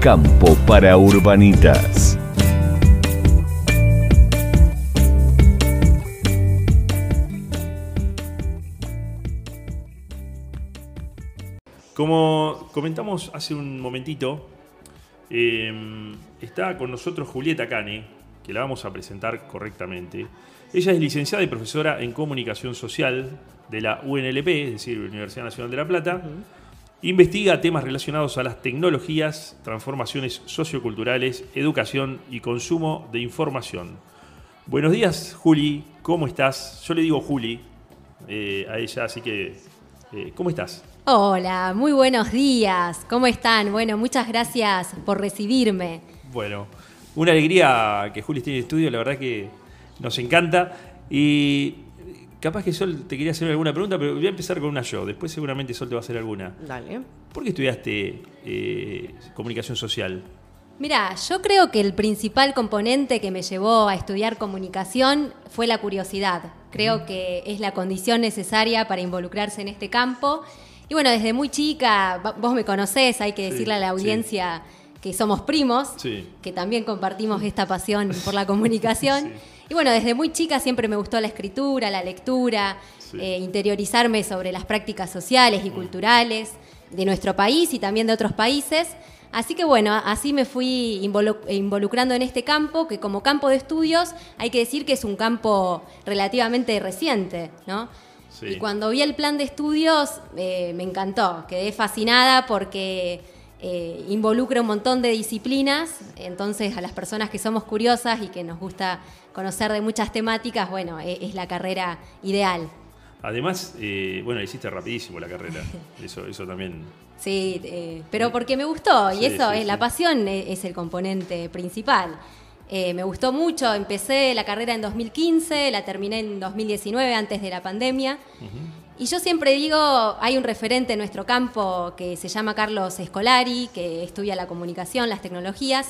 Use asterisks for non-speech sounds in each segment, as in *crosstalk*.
Campo para Urbanitas. Como comentamos hace un momentito, eh, está con nosotros Julieta Cane, que la vamos a presentar correctamente. Ella es licenciada y profesora en comunicación social de la UNLP, es decir, Universidad Nacional de La Plata. Investiga temas relacionados a las tecnologías, transformaciones socioculturales, educación y consumo de información. Buenos días, Juli, ¿cómo estás? Yo le digo Juli eh, a ella, así que, eh, ¿cómo estás? Hola, muy buenos días. ¿Cómo están? Bueno, muchas gracias por recibirme. Bueno, una alegría que Juli esté en el estudio, la verdad que nos encanta. Y capaz que Sol te quería hacer alguna pregunta, pero voy a empezar con una yo. Después seguramente Sol te va a hacer alguna. Dale. ¿Por qué estudiaste eh, comunicación social? Mira, yo creo que el principal componente que me llevó a estudiar comunicación fue la curiosidad. Creo que es la condición necesaria para involucrarse en este campo. Y bueno, desde muy chica, vos me conocés, hay que Sí, decirle a la sí. audiencia que somos primos, Sí. que también compartimos esta pasión por la comunicación. *laughs* Y bueno, desde muy chica siempre me gustó la escritura, la lectura, Sí. eh, interiorizarme sobre las prácticas sociales y culturales de nuestro país y también de otros países. Así que bueno, así me fui involu- involucrando en este campo, que como campo de estudios hay que decir que es un campo relativamente reciente, ¿no? Sí. Y cuando vi el plan de estudios eh, me encantó, quedé fascinada porque eh, involucra un montón de disciplinas, entonces a las personas que somos curiosas y que nos gusta conocer de muchas temáticas, bueno, e- es la carrera ideal. Además, eh, bueno, hiciste rapidísimo la carrera. *laughs* Eso, eso también. Sí, eh, pero porque me gustó y Sí, eso sí, es sí. la pasión e- es el componente principal. Eh, me gustó mucho, empecé la carrera en 2015, la terminé en 2019 antes de la pandemia. Y yo siempre digo, hay un referente en nuestro campo que se llama Carlos Escolari, que estudia la comunicación, las tecnologías,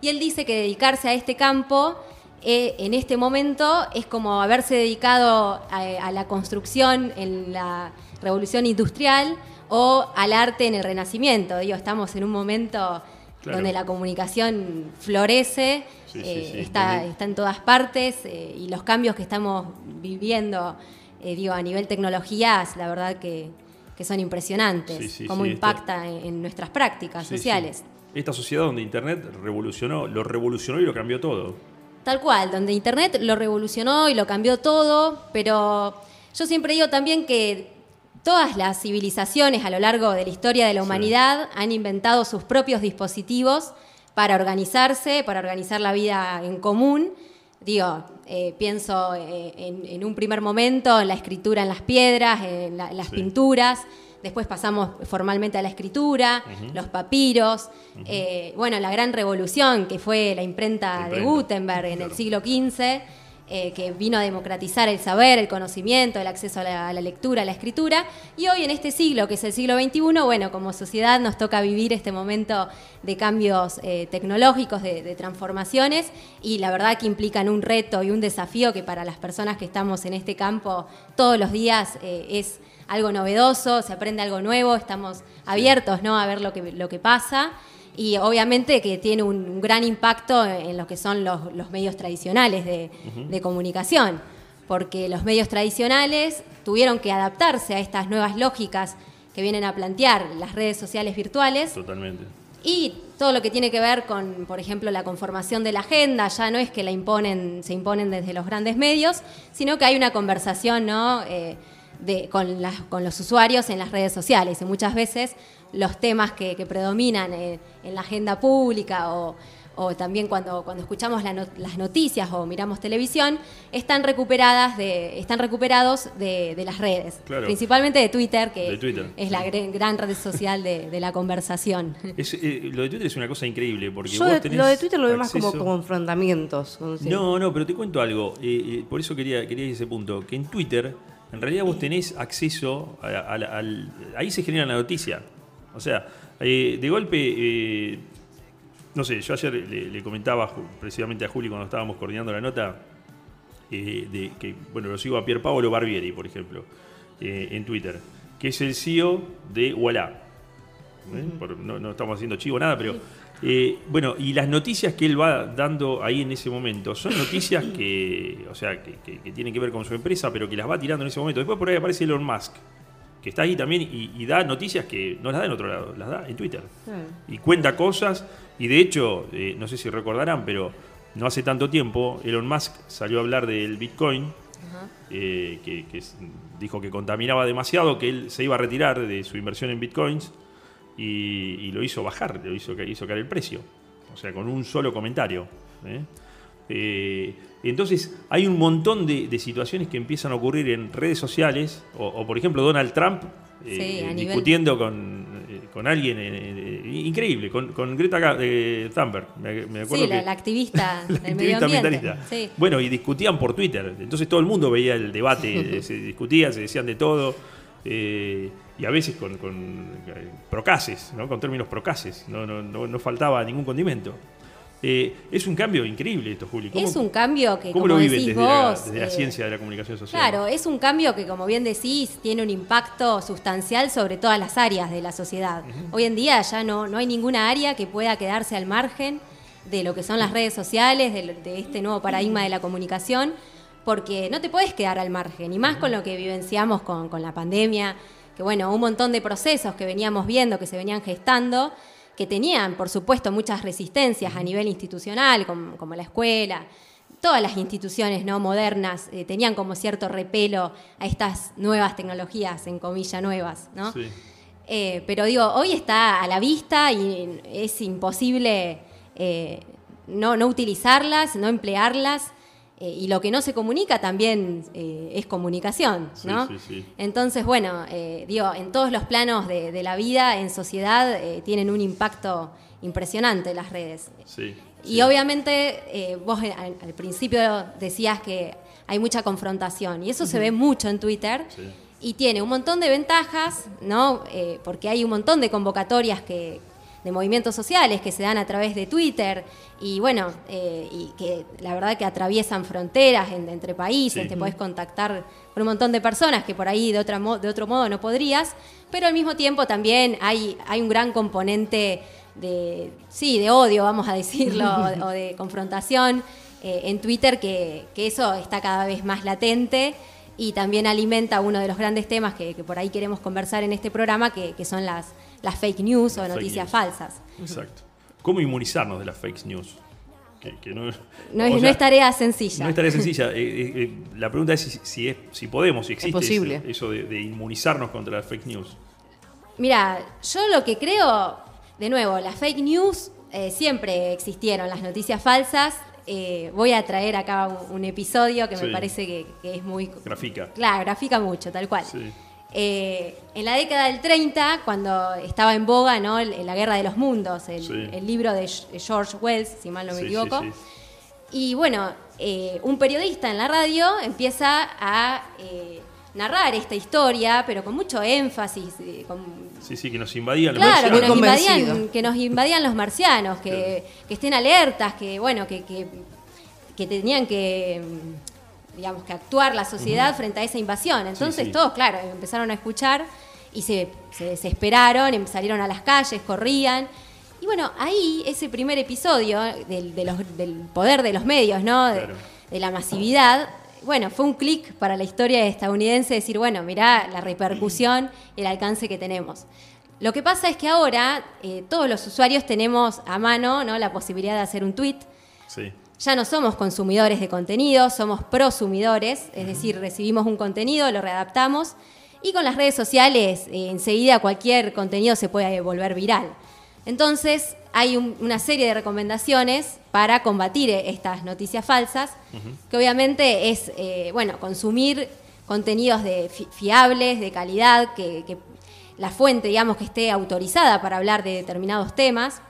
y él dice que dedicarse a este campo eh, en este momento es como haberse dedicado a, a la construcción en la revolución industrial o al arte en el renacimiento. Digo, estamos en un momento Claro. donde la comunicación florece, Sí, eh, sí. está, en todas partes eh, y los cambios que estamos viviendo, eh, digo, a nivel tecnologías, la verdad que, que son impresionantes, cómo impacta en, en nuestras prácticas sociales. Esta sociedad donde Internet revolucionó, lo revolucionó y lo cambió todo. Tal cual, donde Internet lo revolucionó y lo cambió todo, pero yo siempre digo también que todas las civilizaciones a lo largo de la historia de la Sí. humanidad han inventado sus propios dispositivos para organizarse, para organizar la vida en común. Digo, eh, pienso eh, en, en un primer momento en la escritura en las piedras, en, la- en las Sí. pinturas, después pasamos formalmente a la escritura, los papiros, eh, bueno, la gran revolución que fue la imprenta, de Gutenberg en claro. el siglo XV, eh, que vino a democratizar el saber, el conocimiento, el acceso a la, a la lectura, a la escritura. Y hoy en este siglo, que es el siglo XXI, bueno, como sociedad nos toca vivir este momento de cambios eh, tecnológicos, de, de transformaciones, y la verdad que implican un reto y un desafío que para las personas que estamos en este campo todos los días es algo novedoso, se aprende algo nuevo, estamos abiertos ¿no? a ver lo que, lo que pasa. Y obviamente que tiene un, un gran impacto en lo que son los, los medios tradicionales de, de comunicación, porque los medios tradicionales tuvieron que adaptarse a estas nuevas lógicas que vienen a plantear las redes sociales virtuales Totalmente. y todo lo que tiene que ver con, por ejemplo, la conformación de la agenda, ya no es que la imponen, se imponen desde los grandes medios, sino que hay una conversación ¿no? Eh, de, con, las- con los usuarios en las redes sociales. Y muchas veces los temas que, que predominan en la agenda pública o, o también cuando, cuando escuchamos la no- las noticias o miramos televisión, están recuperadas de, están recuperados de, de las redes, Claro. principalmente de Twitter, que De Twitter. es la gran red social de, de la conversación. Es, eh, lo de Twitter es una cosa increíble porque Yo vos tenés lo de Twitter lo veo más como confrontamientos. No, no, pero te cuento algo. eh, eh, por eso quería, quería ir a ese punto. Que en Twitter, en realidad vos tenés acceso a- al, Ahí se genera la noticia. O sea, eh, de golpe... eh, no sé, yo ayer le, comentaba precisamente a Juli cuando estábamos coordinando la nota eh, de que, bueno, lo sigo a Pierpaolo Barbieri, por ejemplo, eh, en Twitter, que es el CEO de Walla. ¿Eh? Por- no, no estamos haciendo chivo nada, pero Eh, bueno, y las noticias que él va dando ahí en ese momento son noticias que, o sea, que, que- que tienen que ver con su empresa, pero que las va tirando en ese momento. Después por ahí aparece Elon Musk, que está ahí también y, y da noticias que no las da en otro lado, las da en Twitter. Y cuenta cosas, y de hecho, eh, no sé si recordarán, pero no hace tanto tiempo Elon Musk salió a hablar del Bitcoin, eh, que, que dijo que contaminaba demasiado, que él se iba a retirar de su inversión en Bitcoins y, y lo hizo bajar, lo hizo, hizo caer el precio. O sea, con un solo comentario. ¿eh? Eh, entonces, hay un montón de, de situaciones que empiezan a ocurrir en redes sociales, o, o, por ejemplo Donald Trump eh, Sí, a nivel- discutiendo con, con alguien, increíble, con, con Greta Thunberg. Me, me acuerdo Sí, la, que- la activista *laughs* la del medio activista ambiente. ambientalista. Sí. Bueno, y discutían por Twitter. Entonces todo el mundo veía el debate, *laughs* se discutía, se decían de todo. eh, y a veces con, con, eh, procaces, ¿no? con términos procaces. No, no, no, no faltaba ningún condimento. Eh, es un cambio increíble esto, Juli. ¿Cómo- Es un cambio que, ¿Cómo como lo viven decís desde, la, eh, ciencia de la comunicación social? Claro, es un cambio que, como bien decís, tiene un impacto sustancial sobre todas las áreas de la sociedad. Hoy en día ya no, no hay ninguna área que pueda quedarse al margen de lo que son las redes sociales, de este nuevo paradigma de la comunicación, porque no te puedes quedar al margen, y más con lo que vivenciamos con, con la pandemia, que bueno, un montón de procesos que veníamos viendo, que se venían gestando, que tenían, por supuesto, muchas resistencias a nivel institucional, como, como la escuela, todas las instituciones no modernas eh, tenían como cierto repelo a estas nuevas tecnologías, en comillas nuevas, ¿no? Sí. Eh, pero digo, hoy está a la vista y es imposible eh, no, no utilizarlas, no emplearlas. Eh, y lo que no se comunica también eh, es comunicación, Sí, ¿no? sí, sí. Entonces, bueno, eh, digo, en todos los planos de, de la vida, en sociedad, tienen un impacto impresionante las redes. Sí, Y sí. obviamente vos al, al principio decías que hay mucha confrontación y eso se ve mucho en Twitter Sí. y tiene un montón de ventajas, ¿no? Porque hay un montón de convocatorias que de movimientos sociales que se dan a través de Twitter y bueno, eh, y que la verdad que atraviesan fronteras en- entre países, Sí. te podés contactar con un montón de personas que por ahí de, otra de otro modo no podrías, pero al mismo tiempo también hay, hay un gran componente de, sí, de odio, vamos a decirlo, o, *laughs* o de confrontación eh, en Twitter, que, que eso está cada vez más latente y también alimenta uno de los grandes temas que, que por ahí queremos conversar en este programa, que, que son las, las fake news o Las noticias news. falsas. Exacto. ¿Cómo inmunizarnos de las fake news? Que, que no, es, no es tarea sencilla. No es tarea sencilla. *laughs* Eh, eh, eh, la pregunta es si, si, es- si podemos, si existe posible. eso, eso de, de inmunizarnos contra las fake news. Mira, yo lo que creo, de nuevo, las fake news eh, siempre existieron, las noticias falsas. Eh, voy a traer acá un, un episodio que Sí. me parece que, que es muy... Grafica. Claro, grafica mucho, tal cual. Sí. Eh, en la década del 30, cuando estaba en boga ¿no? el- la Guerra de los Mundos, el, Sí. el libro de George Wells, si mal no me Sí, equivoco, sí. y bueno, eh, un periodista en la radio empieza a eh, narrar esta historia, pero con mucho énfasis, eh, con Sí, sí, que nos invadían los Claro, que nos, marcianos. invadían, que nos invadían los marcianos, que, que estén alertas, que bueno, que, que, que tenían que digamos que actuar la sociedad frente a esa invasión. Entonces sí. todos, claro, empezaron a escuchar y se, se desesperaron, em- salieron a las calles, corrían. Y bueno, ahí ese primer episodio del, de los- del poder de los medios, ¿no? De, Claro. de la masividad. Bueno, fue un clic para la historia estadounidense decir, bueno, mirá la repercusión el alcance que tenemos. Lo que pasa es que ahora eh, todos los usuarios tenemos a mano ¿no? la posibilidad de hacer un tweet. Sí. Ya no somos consumidores de contenido, somos prosumidores, es decir, recibimos un contenido, lo readaptamos y con las redes sociales eh, enseguida cualquier contenido se puede volver viral. Entonces hay un- una serie de recomendaciones para combatir eh, estas noticias falsas, que obviamente es, eh, bueno, consumir contenidos de fi- fiables, de calidad, que, que la fuente, digamos, que esté autorizada para hablar de determinados temas.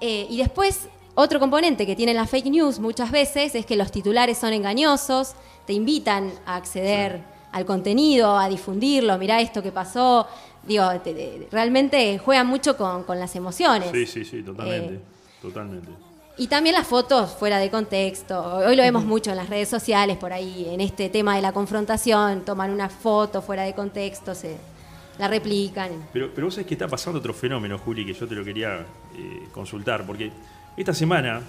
Eh, y después, otro componente que tienen las fake news muchas veces es que los titulares son engañosos, te invitan a acceder al contenido, a difundirlo, mirá esto que pasó. Digo, te- te- realmente juegan mucho con, con las emociones. Sí, sí, sí, totalmente. Eh, Totalmente. y también las fotos fuera de contexto. Hoy lo vemos mucho en las redes sociales, por ahí, en este tema de la confrontación, toman una foto fuera de contexto, se, la replican. Pero, pero vos sabés que está pasando otro fenómeno, Juli, que yo te lo quería eh, consultar, porque esta semana,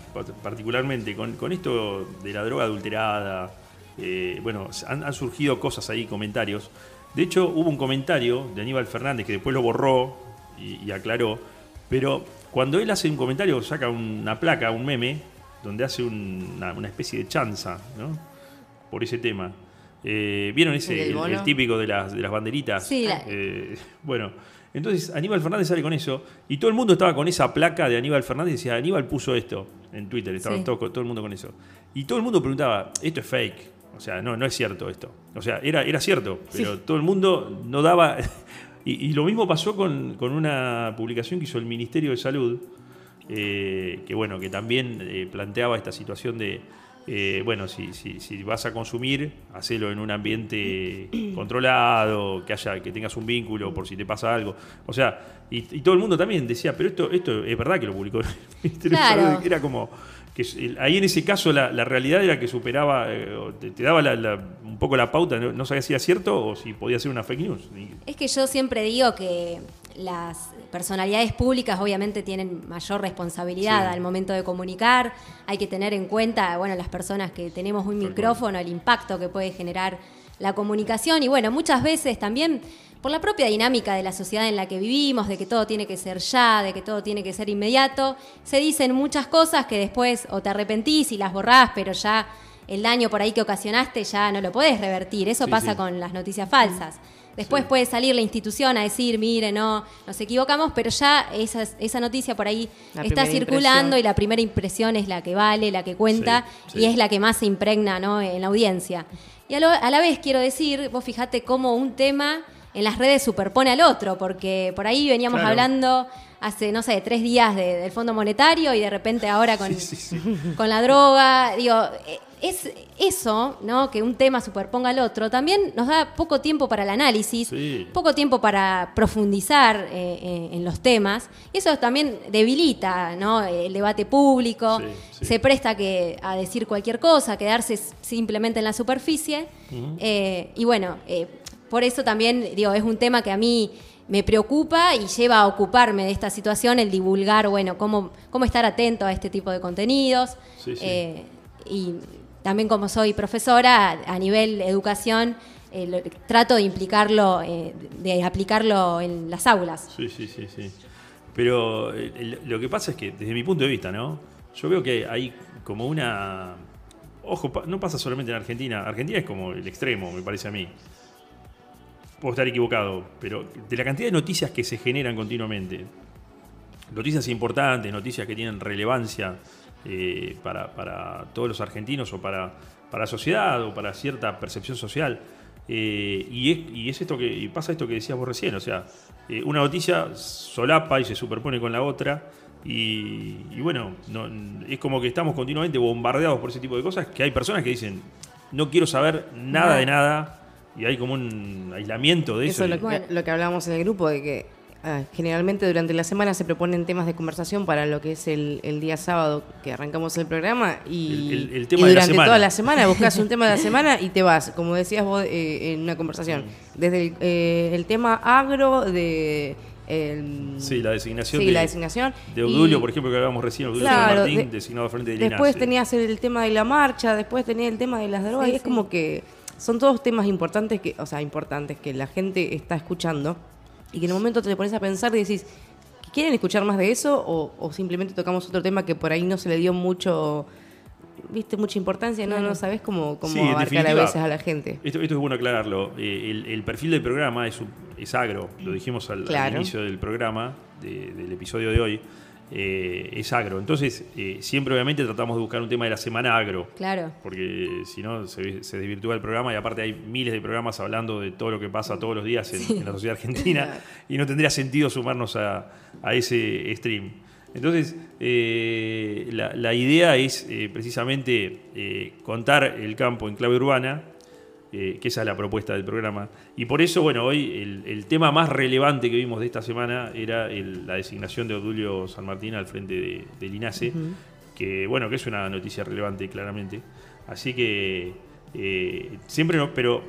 particularmente, con, con, esto de la droga adulterada, eh, bueno, han, han, surgido cosas ahí, comentarios. De hecho, hubo un comentario de Aníbal Fernández que después lo borró y, y aclaró, pero cuando él hace un comentario, saca una placa, un meme, donde hace una, una, especie de chanza, ¿no? Por ese tema. Eh, ¿Vieron ese, el, el, típico de las, de las banderitas? Sí. Eh, bueno, entonces Aníbal Fernández sale con eso y todo el mundo estaba con esa placa de Aníbal Fernández y decía, Aníbal puso esto en Twitter, estaba sí. todo, todo, el mundo con eso. Y todo el mundo preguntaba, esto es fake, o sea, no, no es cierto esto. O sea, era, era cierto, pero sí. todo el mundo no daba... *laughs* y, y, lo mismo pasó con, con, una publicación que hizo el Ministerio de Salud, eh, que bueno, que también eh, planteaba esta situación de eh, bueno, si, si, si, vas a consumir, hacelo en un ambiente *clears throat* controlado, que haya, que tengas un vínculo por si te pasa algo. O sea, y, y todo el mundo también decía, pero esto, esto es verdad que lo publicó *laughs* claro. Era como que ahí en ese caso la, la realidad era que superaba, eh, te, te, daba la, la, un poco la pauta, no, no sabía si era cierto o si podía ser una fake news. Es que yo siempre digo que las personalidades públicas obviamente tienen mayor responsabilidad sí. al momento de comunicar. Hay que tener en cuenta, bueno, las personas que tenemos un micrófono, el impacto que puede generar la comunicación. Y bueno, muchas veces también por la propia dinámica de la sociedad en la que vivimos, de que todo tiene que ser ya, de que todo tiene que ser inmediato, se dicen muchas cosas que después o te arrepentís y las borrás, pero ya el daño por ahí que ocasionaste ya no lo podés revertir. Eso sí, pasa sí. con las noticias falsas. Después sí. puede salir la institución a decir, mire, no, nos equivocamos, pero ya esa, esa noticia por ahí la está circulando impresión. y la primera impresión es la que vale, la que cuenta sí, y es la que más se impregna ¿no? en la audiencia. Y a, lo, a, la vez quiero decir, vos fijate cómo un tema en las redes superpone al otro, porque por ahí veníamos claro. hablando hace, no sé, tres días de, del Fondo Monetario y de repente ahora con, *laughs* con la droga. Digo, es eso, ¿no? Que un tema superponga al otro, también nos da poco tiempo para el análisis, poco tiempo para profundizar eh, eh, en los temas. Y eso también debilita, ¿no? El debate público, se presta que, a decir cualquier cosa, quedarse simplemente en la superficie. Uh -huh. eh, y bueno, eh, por eso también, digo, es un tema que a mí me preocupa y lleva a ocuparme de esta situación el divulgar, bueno, cómo, cómo estar atento a este tipo de contenidos. Eh, y también como soy profesora, a nivel educación, eh, lo, trato de implicarlo, eh, de aplicarlo en las aulas. Sí, sí, sí, sí. Pero eh, lo que pasa es que, desde mi punto de vista, ¿no? Yo veo que hay como una... Ojo, no pasa solamente en Argentina. Argentina es como el extremo, me parece a mí. Puedo estar equivocado, pero de la cantidad de noticias que se generan continuamente, noticias importantes, noticias que tienen relevancia, eh, para, para, todos los argentinos o para, para, la sociedad o para cierta percepción social. Eh, y, es, y, es, esto que y pasa esto que decías vos recién, o sea, eh, una noticia solapa y se superpone con la otra. Y, y bueno, no, es como que estamos continuamente bombardeados por ese tipo de cosas que hay personas que dicen, no quiero saber nada de nada. Y hay como un aislamiento de eso. Eso es lo, que, lo que hablábamos en el grupo, de que Ah, generalmente durante la semana se proponen temas de conversación para lo que es el, el día sábado que arrancamos el programa y, el, el, tema y durante de la toda la semana buscas un *laughs* tema de la semana y te vas, como decías vos eh, en una conversación, desde el, eh, el tema agro, de... El, sí, la designación, sí, de, la designación. de Odulio, y, por ejemplo, que hablábamos recién, Odulio claro, Martín, de, designado frente de Después tenías el tema de la marcha, después tenías el tema de las drogas, sí, y es sí. como que son todos temas importantes que, o sea, importantes que la gente está escuchando y que en un momento te pones a pensar y decís, ¿quieren escuchar más de eso? O, o, simplemente tocamos otro tema que por ahí no se le dio mucho, viste, mucha importancia, no, no sabes cómo, cómo sí, abarcar a veces a la gente. Esto, esto es bueno aclararlo. Eh, el, el, perfil del programa es, es agro, lo dijimos al, claro. al inicio del programa, de, del episodio de hoy. Eh, es agro. Entonces, eh, siempre obviamente tratamos de buscar un tema de la semana agro. Claro. Porque si no, se, se, desvirtúa el programa y aparte hay miles de programas hablando de todo lo que pasa todos los días en, sí. en la sociedad argentina *laughs* y no tendría sentido sumarnos a, a ese stream. Entonces, eh, la, la, idea es eh, precisamente eh, contar el campo en clave urbana eh, que esa es la propuesta del programa. Y por eso, bueno, hoy el, el tema más relevante que vimos de esta semana era el, la designación de Odulio San Martín al frente de, del INASE, uh -huh. que bueno, que es una noticia relevante claramente. Así que eh, siempre no, pero,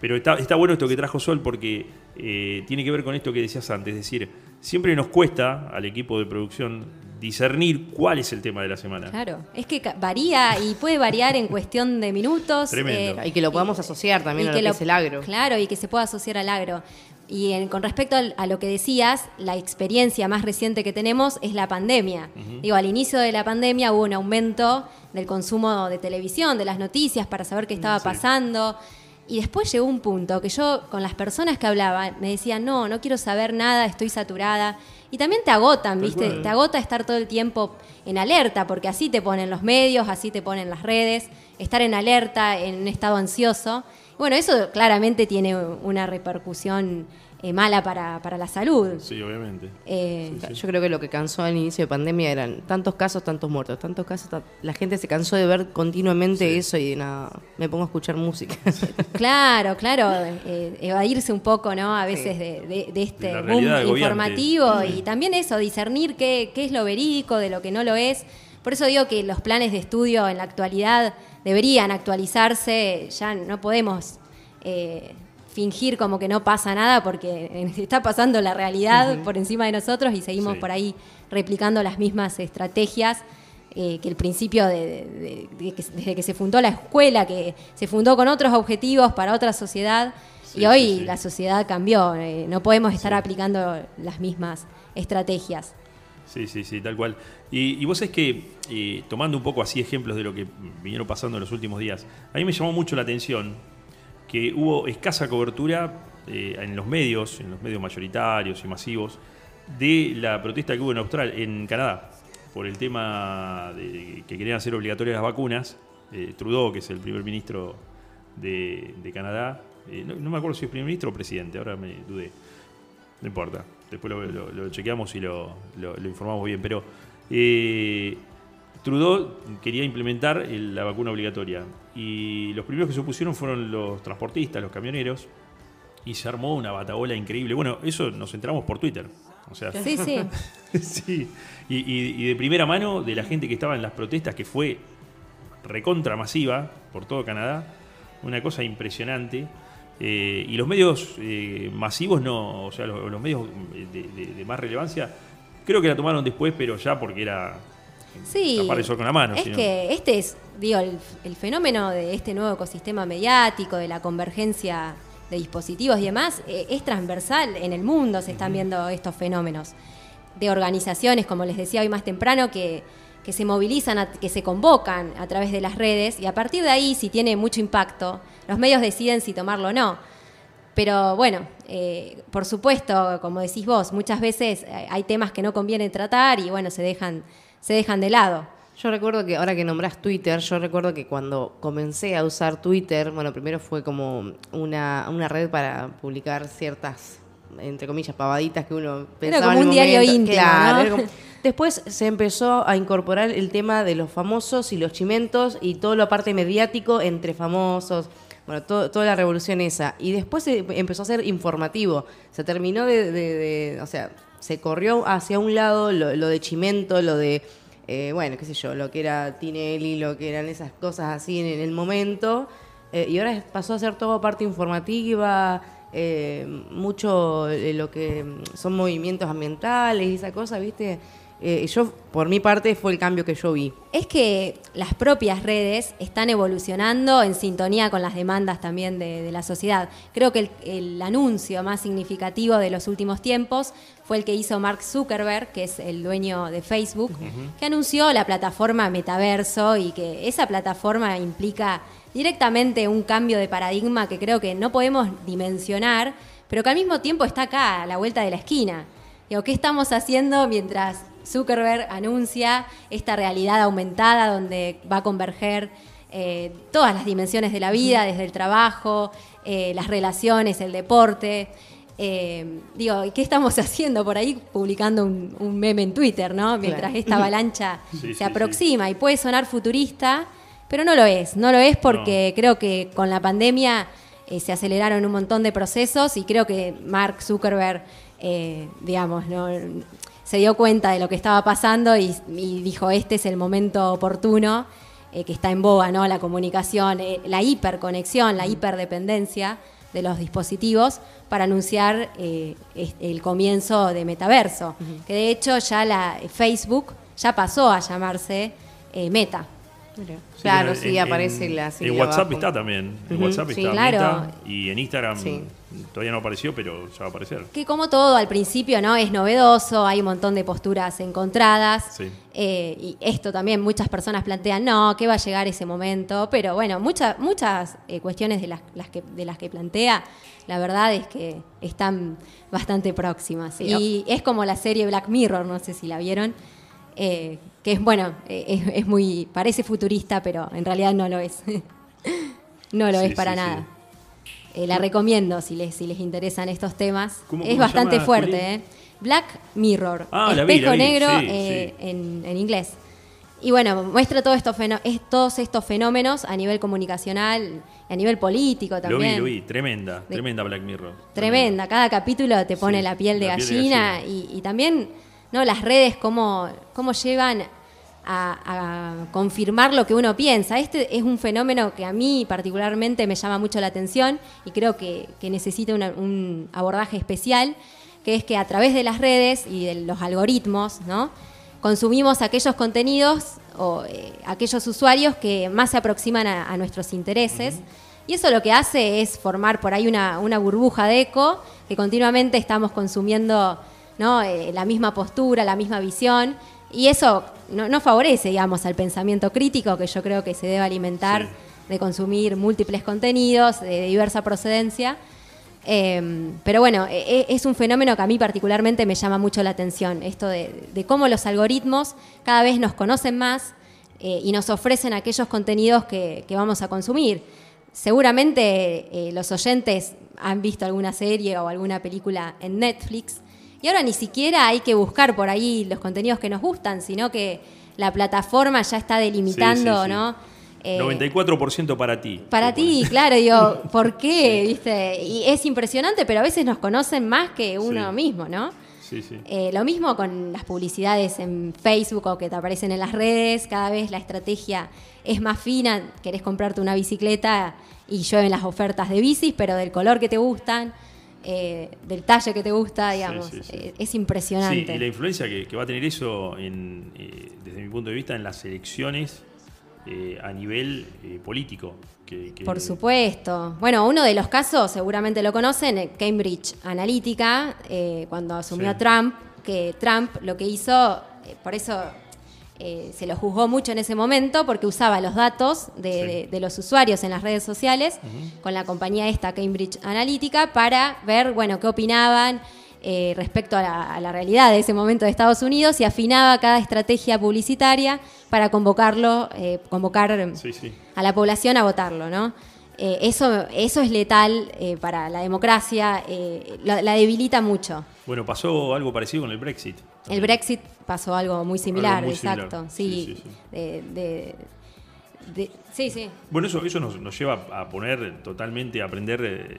pero está, está bueno esto que trajo Sol porque eh, tiene que ver con esto que decías antes, es decir, siempre nos cuesta al equipo de producción discernir cuál es el tema de la semana. Claro, es que varía y puede variar en cuestión de minutos. Tremendo. Y que lo podamos asociar también a lo que, es el agro. Claro, y que se pueda asociar al agro. Y en- con respecto a lo que decías, la experiencia más reciente que tenemos es la pandemia. Digo, al inicio de la pandemia hubo un aumento del consumo de televisión, de las noticias, para saber qué estaba Sí. pasando. Y después llegó un punto que yo, con las personas que hablaba, me decían, no, no quiero saber nada, estoy saturada. Y también te agotan, Tal ¿viste? cual. Te agota estar todo el tiempo en alerta, porque así te ponen los medios, así te ponen las redes, estar en alerta, en un estado ansioso. Bueno, eso claramente tiene una repercusión eh, mala para, para la salud. Sí, obviamente. Eh, Yo creo que lo que cansó al inicio de pandemia eran tantos casos, tantos muertos, tantos casos. La gente se cansó de ver continuamente eso y nada, me pongo a escuchar música. *laughs* Claro, claro, eh, evadirse un poco, ¿no? A veces de, de- de este De boom informativo y también eso, discernir qué, qué es lo verídico de lo que no lo es. Por eso digo que los planes de estudio en la actualidad deberían actualizarse, ya no podemos eh, fingir como que no pasa nada porque eh, *laughs* está pasando la realidad por encima de nosotros y seguimos Sí. por ahí replicando las mismas estrategias eh, que el principio de, de- de que, desde que se fundó la escuela, que se fundó con otros objetivos para otra sociedad Sí, y hoy sí, sí. la sociedad cambió, eh, no podemos estar aplicando las mismas estrategias. Sí, sí, sí, tal cual. Y, y vos es que, eh, tomando un poco así ejemplos de lo que vinieron pasando en los últimos días, a mí me llamó mucho la atención que hubo escasa cobertura eh, en los medios, en los medios mayoritarios y masivos, de la protesta que hubo en Australia, en Canadá, por el tema de que querían hacer obligatorias las vacunas. Eh, Trudeau, que es el primer ministro de, Canadá, eh, no, me acuerdo si es primer ministro o presidente, ahora me dudé. No importa. Después lo, chequeamos y lo, informamos bien. Pero Trudeau quería implementar la vacuna obligatoria. Y los primeros que se opusieron fueron los transportistas, los camioneros. Y se armó una batabola increíble. Bueno, eso nos enteramos por Twitter. O sea, Sí, sí. *laughs* sí. Y, y- y de primera mano de la gente que estaba en las protestas, que fue recontra masiva por todo Canadá, una cosa impresionante. Eh, y los medios eh, masivos no, o sea, los, los medios de, de- de más relevancia, creo que la tomaron después, pero ya porque era Sí. tapar el sol con la mano. Es que este es, digo, el, el fenómeno de este nuevo ecosistema mediático, de la convergencia de dispositivos y demás, eh, es transversal en el mundo, se están viendo estos fenómenos. De organizaciones, como les decía hoy más temprano, que, que se movilizan, a- que se convocan a través de las redes y a partir de ahí, si tiene mucho impacto, los medios deciden si tomarlo o no. Pero bueno, eh, por supuesto, como decís vos, muchas veces eh, hay temas que no conviene tratar y bueno, se dejan, se dejan de lado. Yo recuerdo que ahora que nombrás Twitter, yo recuerdo que cuando comencé a usar Twitter, bueno, primero fue como una, una red para publicar ciertas, entre comillas, pavaditas que uno pensaba como en un diario íntimo, Claro, ¿no? era como- *laughs* Después se empezó a incorporar el tema de los famosos y los chimentos y todo lo aparte mediático entre famosos. Bueno, todo- toda la revolución esa. Y después se empezó a ser informativo. Se terminó de, de- de- o sea, se corrió hacia un lado lo, lo de Chimento, lo de, eh, bueno, qué sé yo, lo que era Tinelli, lo que eran esas cosas así en, el momento. Eh, y ahora pasó a ser todo parte informativa, eh, mucho lo que son movimientos ambientales y esa cosa, ¿viste? Eh, yo, por mi parte, fue el cambio que yo vi. Es que las propias redes están evolucionando en sintonía con las demandas también de, de la sociedad. Creo que el, el anuncio más significativo de los últimos tiempos fue el que hizo Mark Zuckerberg, que es el dueño de Facebook, que anunció la plataforma Metaverso y que esa plataforma implica directamente un cambio de paradigma que creo que no podemos dimensionar, pero que al mismo tiempo está acá, a la vuelta de la esquina. Digo, ¿qué estamos haciendo mientras Zuckerberg anuncia esta realidad aumentada donde va a converger eh, todas las dimensiones de la vida, desde el trabajo, eh, las relaciones, el deporte? Eh, digo, ¿y ¿qué estamos *laughs* haciendo por ahí publicando un, un meme en Twitter, ¿no? Mientras Claro. esta avalancha *laughs* Sí, se sí, aproxima y puede sonar futurista, pero no lo es. No lo es porque creo que con la pandemia eh, se aceleraron un montón de procesos y creo que Mark Zuckerberg, digamos, no se dio cuenta de lo que estaba pasando y, y dijo, este es el momento oportuno, eh, que está en boga, ¿no? La comunicación, eh, la hiperconexión, la hiperdependencia, de los dispositivos para anunciar eh, el comienzo de metaverso. Que de hecho ya la Facebook ya pasó a llamarse eh, Meta. Claro, pero sí, en- aparece en- la En WhatsApp abajo. está también. En Ujú. WhatsApp Sí, está claro. Meta, y en Instagram Sí. todavía no apareció, pero ya va a aparecer. Que como todo al principio no es novedoso, hay un montón de posturas encontradas. Sí. Eh, y esto también muchas personas plantean, no, que va a llegar ese momento. Pero bueno, muchas muchas eh, cuestiones de las, las que, de las que plantea, la verdad es que están bastante próximas. Sí. Y es como la serie Black Mirror, no sé si la vieron. eh, que es bueno, eh, es, es muy, parece futurista, pero en realidad no lo es. *laughs* no lo Sí, es para sí, nada. Eh, la recomiendo si les, si les interesan estos temas. ¿Cómo- es cómo bastante llama, fuerte, Juli? ¿eh? Black Mirror. Ah, la vi, espejo la vi, negro eh. En, en inglés. Y bueno, muestra todo esto fenó- es- todos estos fenómenos a nivel comunicacional, a nivel político Lo vi, también. lo vi. Tremenda, De- tremenda Black Mirror. Tremenda, cada capítulo te pone la piel de la piel de gallina, gallina. Y, y también no las redes cómo, cómo llevan a, a confirmar lo que uno piensa. Este es un fenómeno que a mí particularmente me llama mucho la atención y creo que, que necesita una- un abordaje especial, que es que a través de las redes y de los algoritmos, ¿no? consumimos aquellos contenidos o eh, aquellos usuarios que más se aproximan a, a nuestros intereses. Y eso lo que hace es formar por ahí una, una burbuja de eco, que continuamente estamos consumiendo ¿no? Eh, la misma postura, la misma visión. Y eso no, no favorece, digamos, al pensamiento crítico que yo creo que se debe alimentar Sí. de consumir múltiples contenidos de diversa procedencia. Eh, pero bueno, e- e- es un fenómeno que a mí particularmente me llama mucho la atención, esto de, de cómo los algoritmos cada vez nos conocen más eh, y nos ofrecen aquellos contenidos que, que vamos a consumir. Seguramente eh, los oyentes han visto alguna serie o alguna película en Netflix y ahora ni siquiera hay que buscar por ahí los contenidos que nos gustan, sino que la plataforma ya está delimitando, Sí, sí. ¿no? Eh, 94% para ti. para ti, claro, digo, *laughs* ¿por qué? ¿Viste? Y es impresionante, pero a veces nos conocen más que uno mismo, ¿no? Sí, sí. Eh, lo mismo con las publicidades en Facebook o que te aparecen en las redes, cada vez la estrategia es más fina, querés comprarte una bicicleta y llueven las ofertas de bicis, pero del color que te gustan, eh, del talle que te gusta, digamos, sí, sí. eh, es Sí, impresionante. y la influencia que, que va a tener eso, en, eh, desde mi punto de vista, en las elecciones eh, a nivel político. Que, que- Por supuesto. Bueno, uno de los casos, seguramente lo conocen, Cambridge Analytica, cuando asumió Sí. Trump, que Trump lo que hizo, por eso eh, se lo juzgó mucho en ese momento, porque usaba los datos de, Sí. de- de los usuarios en las redes sociales con la compañía esta Cambridge Analytica para ver, bueno, qué opinaban. eh, respecto a la, a la realidad de ese momento de Estados Unidos y afinaba cada estrategia publicitaria para convocarlo, eh, convocar Sí, sí. a la población a votarlo, ¿no? Eso, eso es letal para la democracia, la, la debilita mucho. Bueno, pasó algo parecido con el Brexit. El Brexit pasó algo muy similar, Algo muy similar. exacto. Sí, Sí, sí, sí. de- de- de- sí, sí. Bueno, eso, eso nos, nos lleva a poner totalmente, a aprender eh,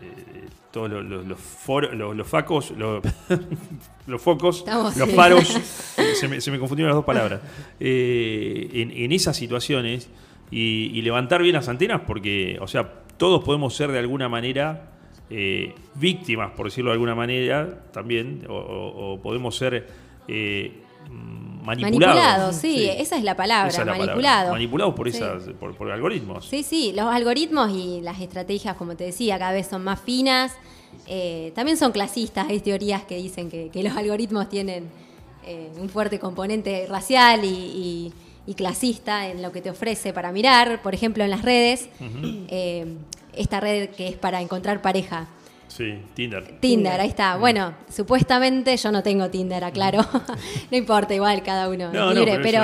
todos los, los, los foros- los- los facos, los, *laughs* los focos, Estamos- los faros, *laughs* se, me, se me confundieron las dos palabras, eh, en, en esas situaciones y, y levantar bien las antenas porque, o sea, todos podemos ser de alguna manera eh, víctimas, por decirlo de alguna manera, también, o, o- o podemos ser eh, manipulados. Manipulado, sí, esa es la palabra, es. Manipulados por, Sí. esas, por, por algoritmos. Sí, sí, los algoritmos y las estrategias, como te decía, cada vez son más finas. Eh, también son clasistas, hay teorías que dicen que, que los algoritmos tienen eh, un fuerte componente racial y, y- y clasista en lo que te ofrece para mirar. Por ejemplo, en las redes, eh, esta red que es para encontrar pareja. Sí, Tinder. Tinder, ahí está. Bueno, supuestamente yo no tengo Tinder, aclaro. *laughs* no importa, igual cada uno No, es no, libre, pero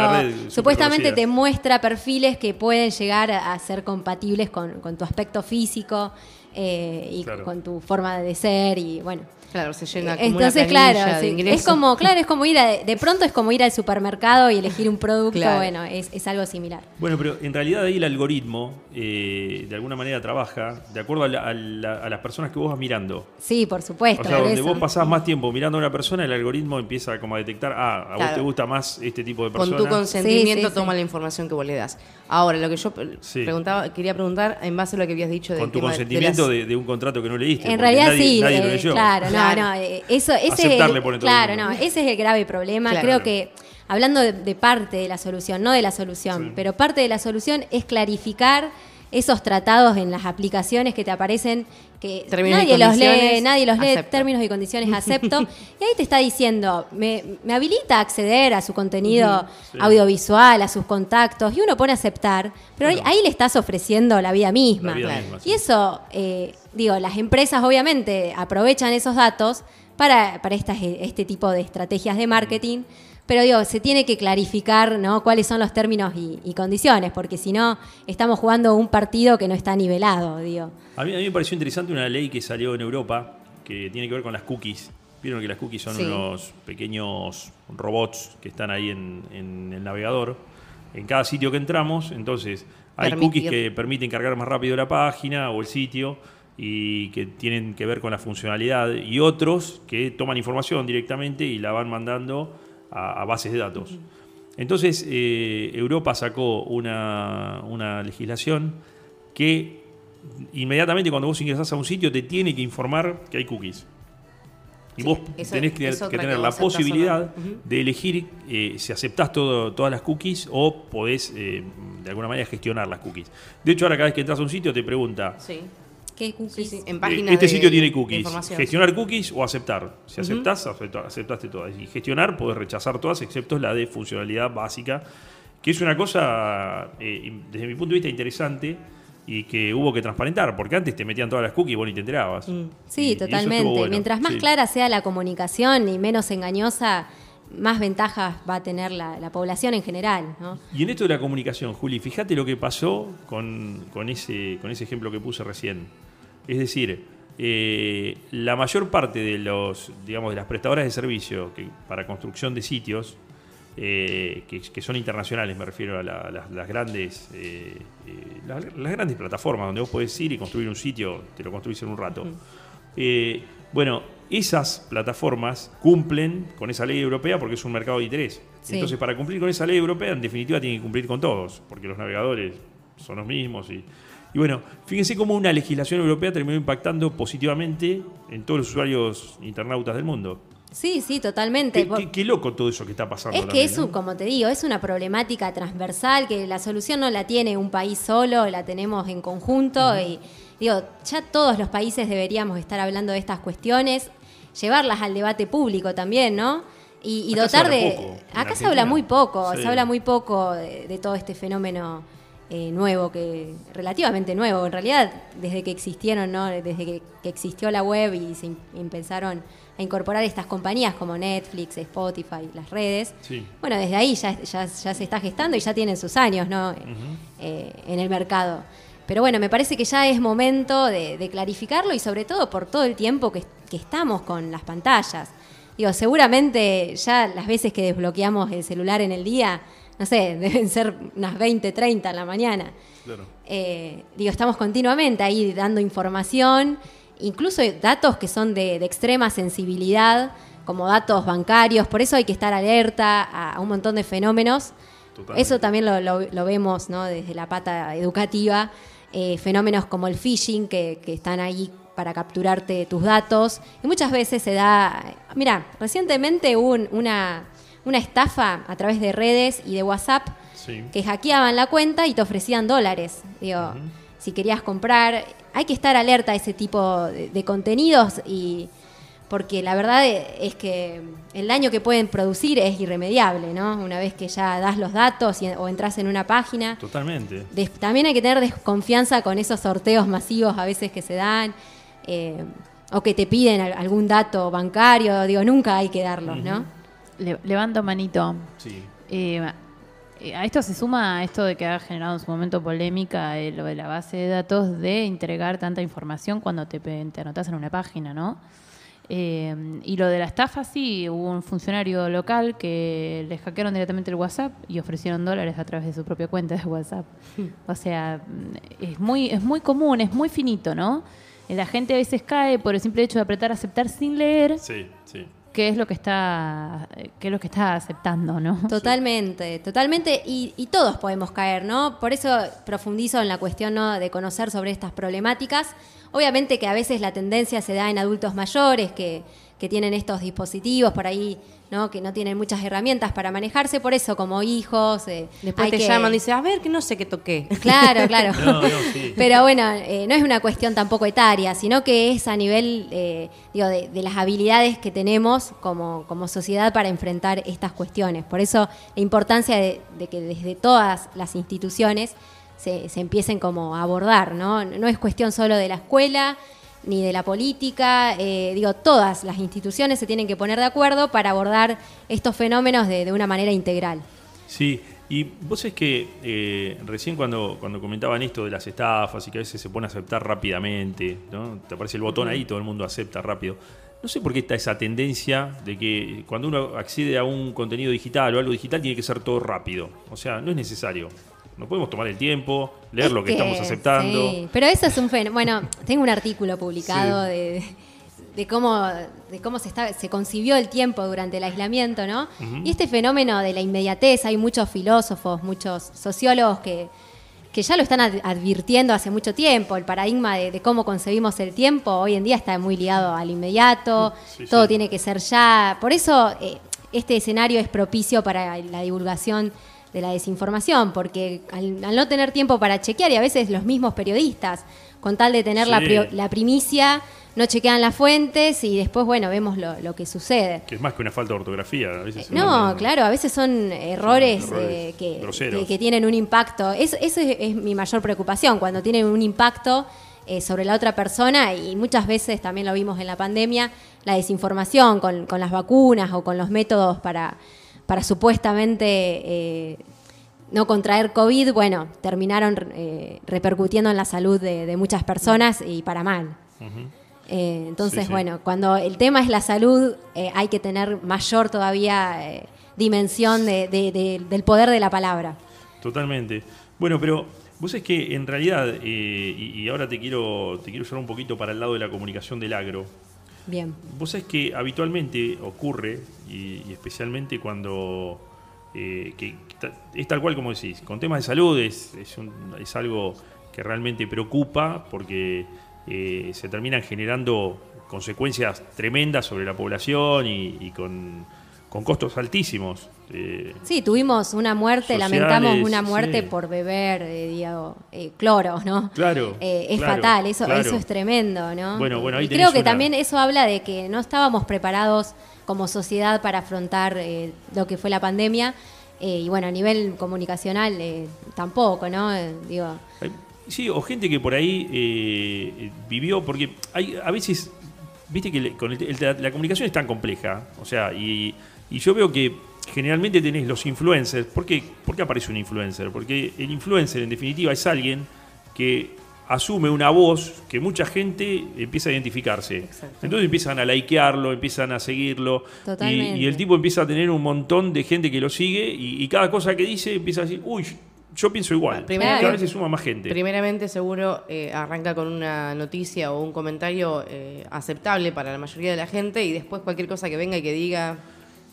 supuestamente te muestra perfiles que pueden llegar a ser compatibles con, con tu aspecto físico eh, y Claro. con tu forma de ser y bueno. Claro, se llena como una Entonces, planilla claro, de sí, es como, claro, es como ir a, de pronto es como ir al supermercado y elegir un producto, Claro. bueno, es, es algo similar. Bueno, pero en realidad ahí el algoritmo eh, de alguna manera trabaja de acuerdo a, la- a la- a las personas que vos vas mirando. Sí, por supuesto. O sea, donde eso. vos pasás más tiempo mirando a una persona, el algoritmo empieza como a detectar, ah, a vos te gusta más este tipo de Con persona. tu consentimiento Sí, sí, toma sí. la información que vos le das. Ahora, lo que yo preguntaba, quería preguntar en base a lo que habías dicho del Con tu tema de- de consentimiento las- de, de un contrato que no leíste. En realidad nadie, sí, nadie lo eh, leyó. claro, no, Claro. no, eh, eso, ese es el, pone todo claro, no, ese es el grave problema. Claro. Creo que hablando de, de parte de la solución, no de la solución, Sí. pero parte de la solución es clarificar esos tratados en las aplicaciones que te aparecen que Términos nadie los lee, nadie los lee, acepto. términos y condiciones acepto, *laughs* y ahí te está diciendo, me, me habilita a acceder a su contenido Sí. audiovisual, a sus contactos, y uno pone aceptar, pero ahí, Claro. ahí le estás ofreciendo la vida misma. La vida Claro. misma, sí. Y eso, eh, digo, las empresas obviamente aprovechan esos datos para, para estas, este tipo de estrategias de marketing, pero digo, se tiene que clarificar ¿no? cuáles son los términos y, y condiciones, porque si no, estamos jugando un partido que no está nivelado, digo. A mí, a mí me pareció interesante una ley que salió en Europa que tiene que ver con las cookies. Vieron que las cookies son Sí. unos pequeños robots que están ahí en, en el navegador. En cada sitio que entramos, entonces hay cookies que permiten cargar más rápido la página o el sitio y que tienen que ver con la funcionalidad y otros que toman información directamente y la van mandando a, a bases de datos. Entonces, eh, Europa sacó una, una legislación que inmediatamente cuando vos ingresás a un sitio te tiene que informar que hay cookies. Y Sí, vos eso tenés que, tener que la posibilidad de elegir eh, si aceptás todo, todas las cookies o podés eh, de alguna manera gestionar las cookies. De hecho, ahora cada vez que entras a un sitio te pregunta, Sí, ¿Qué cookies? sí, sí. En eh, este de- sitio tiene cookies, gestionar cookies o aceptar. Si aceptás, acepta- aceptaste todas. Y gestionar, podés rechazar todas, excepto la de funcionalidad básica, que es una cosa, eh, desde mi punto de vista, interesante y que hubo que transparentar, porque antes te metían todas las cookies y vos ni te enterabas. Y- y Sí, totalmente. bueno. Mientras más Sí. clara sea la comunicación y menos engañosa, más ventajas va a tener la, la población en general, ¿no? Y en esto de la comunicación, Juli, fíjate lo que pasó con, con ese, con ese ejemplo que puse recién. Es decir, eh, la mayor parte de los, digamos, de las prestadoras de servicio que, para construcción de sitios, eh, que, que son internacionales, me refiero a la- a las, las grandes, eh, las, las grandes plataformas donde vos podés ir y construir un sitio, te lo construís en un rato. Bueno, esas plataformas cumplen con esa ley europea porque es un mercado de interés. Sí. Entonces, para cumplir con esa ley europea, en definitiva, tienen que cumplir con todos, porque los navegadores son los mismos. Y, y bueno, fíjense cómo una legislación europea terminó impactando positivamente en todos los usuarios internautas del mundo. Sí, sí, totalmente. Qué, qué- qué loco todo eso que está pasando. Es que también, es, como te digo, es una problemática transversal que la solución no la tiene un país solo, la tenemos en conjunto y digo, ya todos los países deberíamos estar hablando de estas cuestiones, llevarlas al debate público también, ¿no? Y, dotar de... poco, acá se habla muy poco, Sí. se habla muy poco de, de todo este fenómeno eh, nuevo, que relativamente nuevo, en realidad desde que existieron, ¿no? Desde que, que existió la web y se em- empezaron a incorporar estas compañías como Netflix, Spotify, las redes. Sí. Bueno, desde ahí ya, ya, ya se está gestando y ya tienen sus años ¿no? Eh, en el mercado. Pero bueno, me parece que ya es momento de, de clarificarlo y sobre todo por todo el tiempo que, que estamos con las pantallas. Digo, seguramente ya las veces que desbloqueamos el celular en el día, no sé, *laughs* deben ser unas 20, 30 en la mañana. Claro. Eh, digo, estamos continuamente ahí dando información, incluso datos que son de, de extrema sensibilidad, como datos bancarios, por eso hay que estar alerta a, a un montón de fenómenos. Totalmente. Eso también lo, lo- lo vemos ¿no? desde la pata educativa, eh, fenómenos como el phishing que, que están ahí para capturarte tus datos. Y muchas veces se da, mira, recientemente hubo un- una, una estafa a través de redes y de WhatsApp Sí. que hackeaban la cuenta y te ofrecían dólares. Digo, si querías comprar, hay que estar alerta a ese tipo de, de contenidos y porque la verdad es que el daño que pueden producir es irremediable, ¿no? Una vez que ya das los datos y- o entras en una página. Totalmente. Des- también hay que tener desconfianza con esos sorteos masivos a veces que se dan eh, o que te piden al- algún dato bancario. Digo, nunca hay que darlos, ¿no? Le- levanto manito. Sí. Eh, eh, a esto se suma esto de que ha generado en su momento polémica eh, lo de la base de datos de entregar tanta información cuando te, te anotas en una página, ¿no? Eh, y lo de la estafa, sí, hubo un funcionario local que les hackearon directamente el WhatsApp y ofrecieron dólares a través de su propia cuenta de WhatsApp. O sea, mm, es muy, es muy común, es muy finito, ¿no? La gente a veces cae por el simple hecho de apretar aceptar sin leer Sí, sí. Qué es lo que está, qué es lo que está aceptando, ¿no? *laughs* Totalmente, totalmente. Y, todos podemos caer, ¿no? Por eso profundizo en la cuestión ¿no? de conocer sobre estas problemáticas. Obviamente que a veces la tendencia se da en adultos mayores que, que tienen estos dispositivos por ahí, ¿no? Que no tienen muchas herramientas para manejarse. Por eso, como hijos. eh, Después hay te que- llaman y dicen, a ver, que no sé qué toqué. Claro, claro. *laughs* No, no, sí. Pero bueno, eh, no es una cuestión tampoco etaria, sino que es a nivel eh, digo, de, de las habilidades que tenemos como, como sociedad para enfrentar estas cuestiones. Por eso la importancia de, de que desde todas las instituciones se, se empiecen como a abordar, ¿no? No es cuestión solo de la escuela ni de la política, eh, digo, todas las instituciones se tienen que poner de acuerdo para abordar estos fenómenos de, de una manera integral. Sí, y vos es que eh, recién cuando, cuando comentaban esto de las estafas y que a veces se pone a aceptar rápidamente, ¿no? Te aparece el botón ahí y todo el mundo acepta rápido. No sé por qué está esa tendencia de que cuando uno accede a un contenido digital o algo digital tiene que ser todo rápido. O sea, no es necesario. Nos podemos tomar el tiempo, leer Es lo que, estamos aceptando. sí, pero eso es un fenómeno. Bueno, tengo un artículo publicado Sí. de, de cómo, de cómo se, está, se concibió el tiempo durante el aislamiento, ¿no? Y este fenómeno de la inmediatez, hay muchos filósofos, muchos sociólogos que, que ya lo están ad- advirtiendo hace mucho tiempo. El paradigma de, de cómo concebimos el tiempo hoy en día está muy ligado al inmediato, Sí, todo sí. tiene que ser ya. Por eso eh, este escenario es propicio para la divulgación de la desinformación, porque al, al no tener tiempo para chequear, y a veces los mismos periodistas, con tal de tener la, Sí. prio- la primicia, no chequean las fuentes y después, bueno, vemos lo, lo que sucede. Que es más que una falta de ortografía. A veces No, claro, a veces son errores, Son errores eh, que, que- que tienen un impacto. Es- Esa es, es mi mayor preocupación, cuando tienen un impacto eh, sobre la otra persona y muchas veces también lo vimos en la pandemia, la desinformación con, con las vacunas o con los métodos para, para supuestamente eh, no contraer COVID, bueno, terminaron eh, repercutiendo en la salud de, de muchas personas y para mal. Eh, entonces, Sí, sí. bueno, cuando el tema es la salud, hay que tener mayor todavía dimensión de- de- de- del poder de la palabra. Totalmente. Bueno, pero vos es que en realidad, eh, y, y ahora te quiero, te quiero llevar un poquito para el lado de la comunicación del agro. Bien. Vos sabés que habitualmente ocurre, y, especialmente cuando eh, es tal cual como decís, con temas de salud es, es, un- es algo que realmente preocupa porque eh, se terminan generando consecuencias tremendas sobre la población y, y con, con costos altísimos. Eh, Sí, tuvimos una muerte, Sociales, lamentamos una muerte sí. por beber, eh, digo, eh, cloro, ¿no? Claro, Eh, es claro, fatal, eso, claro. eso es tremendo, ¿no? Bueno, bueno, ahí y creo que una- también eso habla de que no estábamos preparados como sociedad para afrontar eh, lo que fue la pandemia. y bueno, a nivel comunicacional eh, tampoco, ¿no? Digo, Sí, o gente que por ahí vivió, porque hay a veces, viste que con el- el- la comunicación es tan compleja, o sea, y, y yo veo que generalmente tenés los influencers. ¿Por qué, ¿Por qué aparece un influencer? Porque el influencer, en definitiva, es alguien que asume una voz que mucha gente empieza a identificarse. Exacto. Entonces empiezan a likearlo, empiezan a seguirlo. Y, Totalmente. y el tipo empieza a tener un montón de gente que lo sigue y, y cada cosa que dice empieza a decir, uy, yo pienso igual. Primero cada que- vez se suma más gente. Primeramente, seguro eh, arranca con una noticia o un comentario eh, aceptable para la mayoría de la gente y después cualquier cosa que venga y que diga.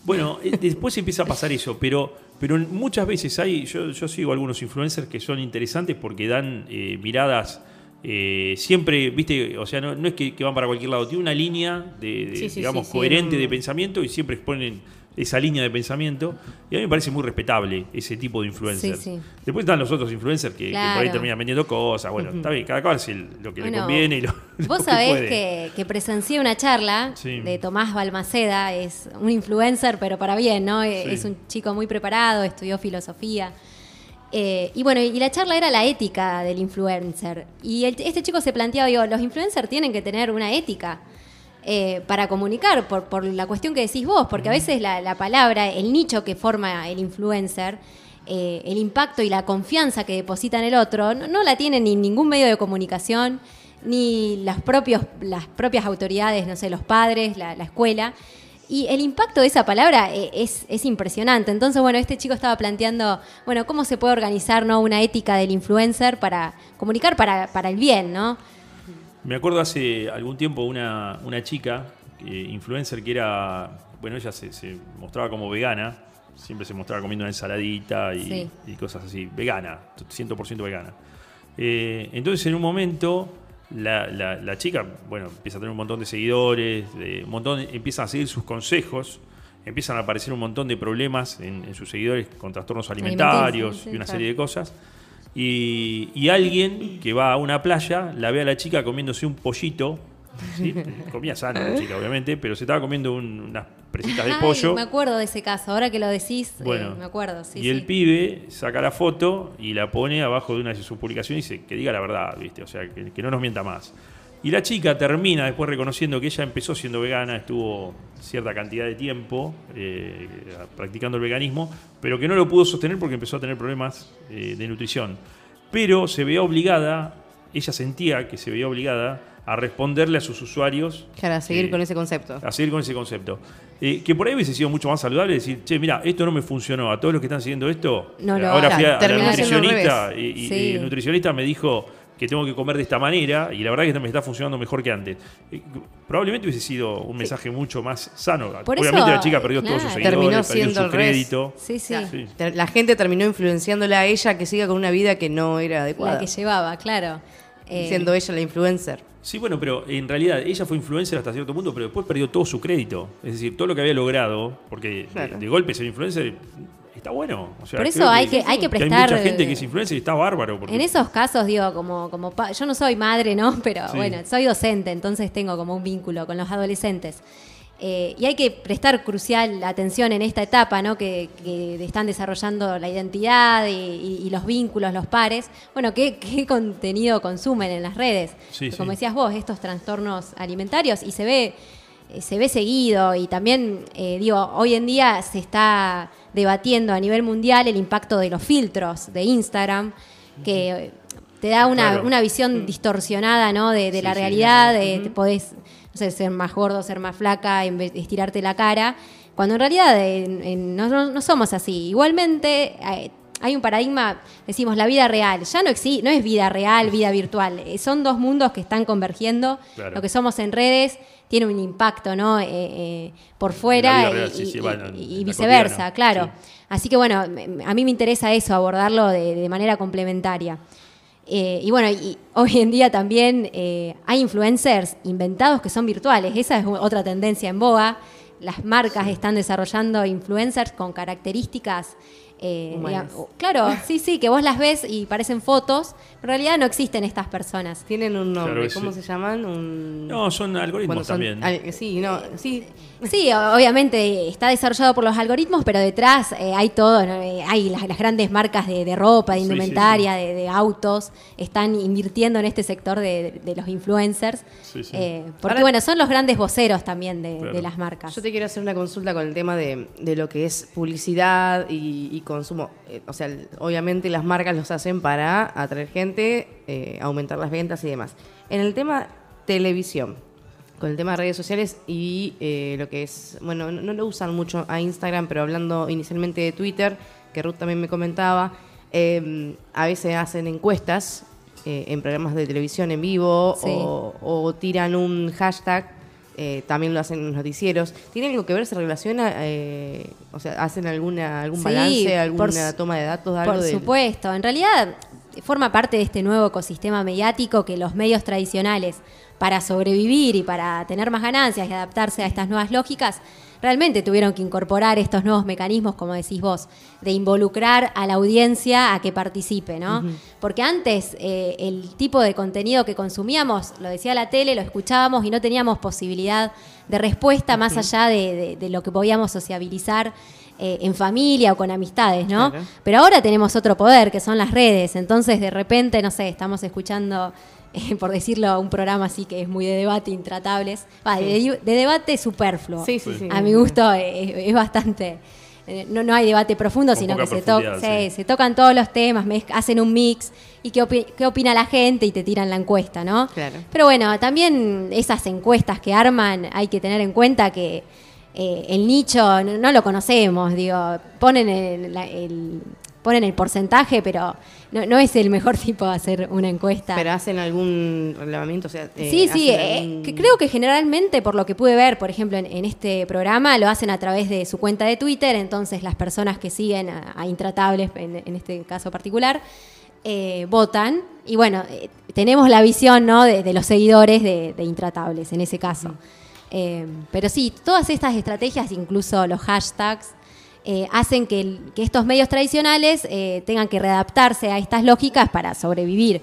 Bueno, eh, después empieza a pasar eso, pero, pero muchas veces hay, yo, yo sigo algunos influencers que son interesantes porque dan eh, miradas eh, siempre, viste, o sea, no, no es que, que van para cualquier lado, tiene una línea de, de, Sí, sí, digamos, sí, coherente de pensamiento y siempre exponen esa línea de pensamiento. Y a mí me parece muy respetable ese tipo de influencers. Sí, sí. Después están los otros influencers que, que por ahí terminan vendiendo cosas. Bueno, está bien, cada cual lo que le Bueno, conviene y lo, lo Vos que sabés puede. que, que presencié una charla Sí. de Tomás Balmaceda, es un influencer, pero para bien, ¿no? Sí. Es un chico muy preparado, estudió filosofía. Eh, y bueno, y la charla era la ética del influencer. Y el- este chico se planteaba, digo, los influencers tienen que tener una ética eh, para comunicar, por, por la cuestión que decís vos, porque a veces la, la palabra, el nicho que forma el influencer, eh, el impacto y la confianza que deposita en el otro, no, no la tiene ni ningún medio de comunicación, ni los propios, las propias autoridades, no sé, los padres, la, la escuela. Y el impacto de esa palabra eh, es, es impresionante. Entonces, bueno, este chico estaba planteando, bueno, cómo se puede organizar ¿no? una ética del influencer para comunicar para, para el bien, ¿no? Me acuerdo hace algún tiempo una, una chica, eh, influencer, que era, bueno, ella se, se mostraba como vegana, siempre se mostraba comiendo una ensaladita y, Sí. y cosas así, vegana, 100% vegana. Eh, entonces en un momento la, la- la chica, bueno, empieza a tener un montón de seguidores, de- un montón, empiezan a seguir sus consejos, empiezan a aparecer un montón de problemas en, en sus seguidores con trastornos alimentarios sí, y una claro. serie de cosas. Y, y alguien que va a una playa la ve a la chica comiéndose un pollito. ¿sí? *laughs* Comía sano la chica, obviamente, pero se estaba comiendo un- unas presitas de Ay, pollo. me acuerdo de ese caso, ahora que lo decís, eh, Bueno, me acuerdo, sí. y el pibe saca la foto y la pone abajo de una de sus publicaciones y dice que diga la verdad, ¿viste? O sea, que, que no nos mienta más. Y la chica termina después reconociendo que ella empezó siendo vegana, estuvo cierta cantidad de tiempo eh, practicando el veganismo, pero que no lo pudo sostener porque empezó a tener problemas eh, de nutrición. Pero se veía obligada, ella sentía que se veía obligada a responderle a sus usuarios Claro, a seguir eh, con ese concepto. a seguir con ese concepto. Eh, que por ahí hubiese sido mucho más saludable decir, che, mira, esto no me funcionó. A todos los que están siguiendo esto, No ahora fui a, a la nutricionista y, revés. y- Sí. y el nutricionista me dijo que tengo que comer de esta manera y la verdad que me está funcionando mejor que antes. Eh, probablemente hubiese sido un mensaje mucho más sano. Por Obviamente eso, la chica perdió todos sus claro. seguidores, Terminó perdió siendo su al revés. crédito. Sí, sí, Claro. La gente terminó influenciándola a ella que siga con una vida que no era la adecuada. que llevaba, claro. Eh, Siendo ella la influencer. Sí, bueno, pero en realidad ella fue influencer hasta cierto punto, pero después perdió todo su crédito. Es decir, todo lo que había logrado, porque de- Claro. de, golpe ser influencer está bueno. O sea, Por eso hay que- hay que Hay prestar, mucha gente eh, que es influencer y está bárbaro. porque- En esos casos, digo, como, como pa- yo no soy madre, ¿no? *laughs* Pero Sí. bueno, soy docente, entonces tengo como un vínculo con los adolescentes. Eh, y hay que prestar crucial atención en esta etapa, ¿no? Que, que están desarrollando la identidad y, y- y los vínculos, los pares. Bueno, ¿qué, qué *laughs* contenido consumen en las redes? Sí, Como sí. decías vos, estos trastornos alimentarios y se ve, eh, se ve seguido y también, eh, digo, hoy en día se está debatiendo a nivel mundial el impacto de los filtros de Instagram, que te da una, Claro. una visión distorsionada ¿no? de, de Sí, la sí. realidad, de te podés no sé, ser más gordo, ser más flaca, en vez de estirarte la cara, cuando en realidad en- no, no- somos así. Igualmente eh, hay un paradigma, decimos, la vida real, ya no existe, no es vida real, vida virtual, eh, son dos mundos que están convergiendo, Claro. lo que somos en redes tiene un impacto ¿no? Eh, eh, por fuera real, y, sí, sí, y- bueno, viceversa, claro. sí. Así que bueno, a mí me interesa eso, abordarlo de, de manera complementaria. Eh, y bueno, y *laughs* hoy en día también hay influencers inventados que son virtuales. Esa es otra tendencia en boga. Las marcas están desarrollando influencers con características. Eh, digamos- claro, sí, sí, que vos las ves y parecen fotos. En realidad no existen estas personas. Tienen un nombre. Claro, ¿Cómo se llaman? Un... No, son algoritmos son- también. al- sí, no, sí. Obviamente está desarrollado por los algoritmos, pero detrás eh, hay todo, ¿no? Eh, hay las, las grandes marcas de, de ropa, de Sí, sí, indumentaria, De, de autos, están invirtiendo en este sector de, de los influencers, Sí, sí. Eh, porque Ahora- bueno, son los grandes voceros también de, Claro. de las marcas. Yo te quiero hacer una consulta con el tema de, de lo que es publicidad y, y consumo. Eh, o sea, obviamente las marcas los hacen para atraer gente, eh, aumentar las ventas y demás. En el tema televisión, con el tema de redes sociales y eh, lo que es, bueno, no, no lo usan mucho a Instagram, pero hablando inicialmente de Twitter, que Ruth también me comentaba, eh, a veces hacen encuestas eh, en programas de televisión en vivo Sí. o, o tiran un hashtag eh, también lo hacen en los noticieros. ¿Tiene algo que ver? ¿Se relaciona? eh, o sea, ¿hacen alguna, algún Sí, balance, alguna su- toma de datos? Algo Por del- supuesto, en realidad forma parte de este nuevo ecosistema mediático que los medios tradicionales, para sobrevivir y para tener más ganancias y adaptarse a estas nuevas lógicas, realmente tuvieron que incorporar estos nuevos mecanismos, como decís vos, de involucrar a la audiencia a que participe, ¿no? Porque antes eh, el tipo de contenido que consumíamos, lo decía la tele, lo escuchábamos y no teníamos posibilidad de respuesta más allá de, de- de lo que podíamos sociabilizar eh, en familia o con amistades, ¿no? Claro. Pero ahora tenemos otro poder, que son las redes. Entonces, de repente, no sé, estamos escuchando, *laughs* por decirlo, un programa así que es muy de debate, intratables. Va, de, de debate superfluo. Sí, sí, sí. A mi gusto es, es bastante eh, no, no hay debate profundo, Con sino que se, to- se- sí. se tocan todos los temas, hacen un mix y qué, opi- qué opina la gente y te tiran la encuesta, ¿no? Claro. Pero bueno, también esas encuestas que arman hay que tener en cuenta que eh, el nicho no, no lo conocemos, digo, ponen el- ponen el porcentaje, pero no, no es el mejor *laughs* tipo de hacer una encuesta. Pero hacen algún relevamiento, o sea, eh, Sí, sí, eh, que creo que generalmente, por lo que pude ver, por ejemplo, en, en este programa, lo hacen a través de su cuenta de Twitter, entonces las personas que siguen a, a Intratables, en, en este caso particular, eh, votan. Y bueno, tenemos la visión ¿no? de, de los seguidores de, de Intratables en ese caso. Eh, pero sí, todas estas estrategias, incluso los hashtags, eh, hacen que, el- que estos medios tradicionales eh, tengan que readaptarse a estas lógicas para sobrevivir.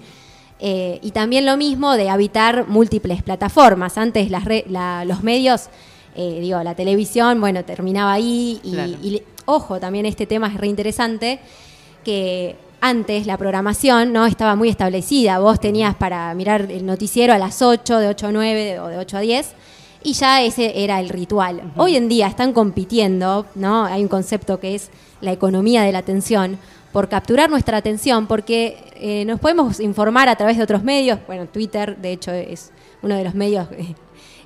Eh, y también lo mismo de habitar múltiples plataformas. Antes las re- la- los medios, digo, la televisión, bueno, terminaba ahí. Y, Claro. y ojo, también este tema es reinteresante, que antes la programación no estaba muy establecida. Vos tenías para mirar el noticiero a las 8, de 8 a 9 o de 8 a 10. Y ya ese era el ritual. Hoy en día están compitiendo, ¿no? Hay un concepto que es la economía de la atención, por capturar nuestra atención, porque eh, nos podemos informar a través de otros medios. Bueno, Twitter, de hecho, es uno de los medios eh,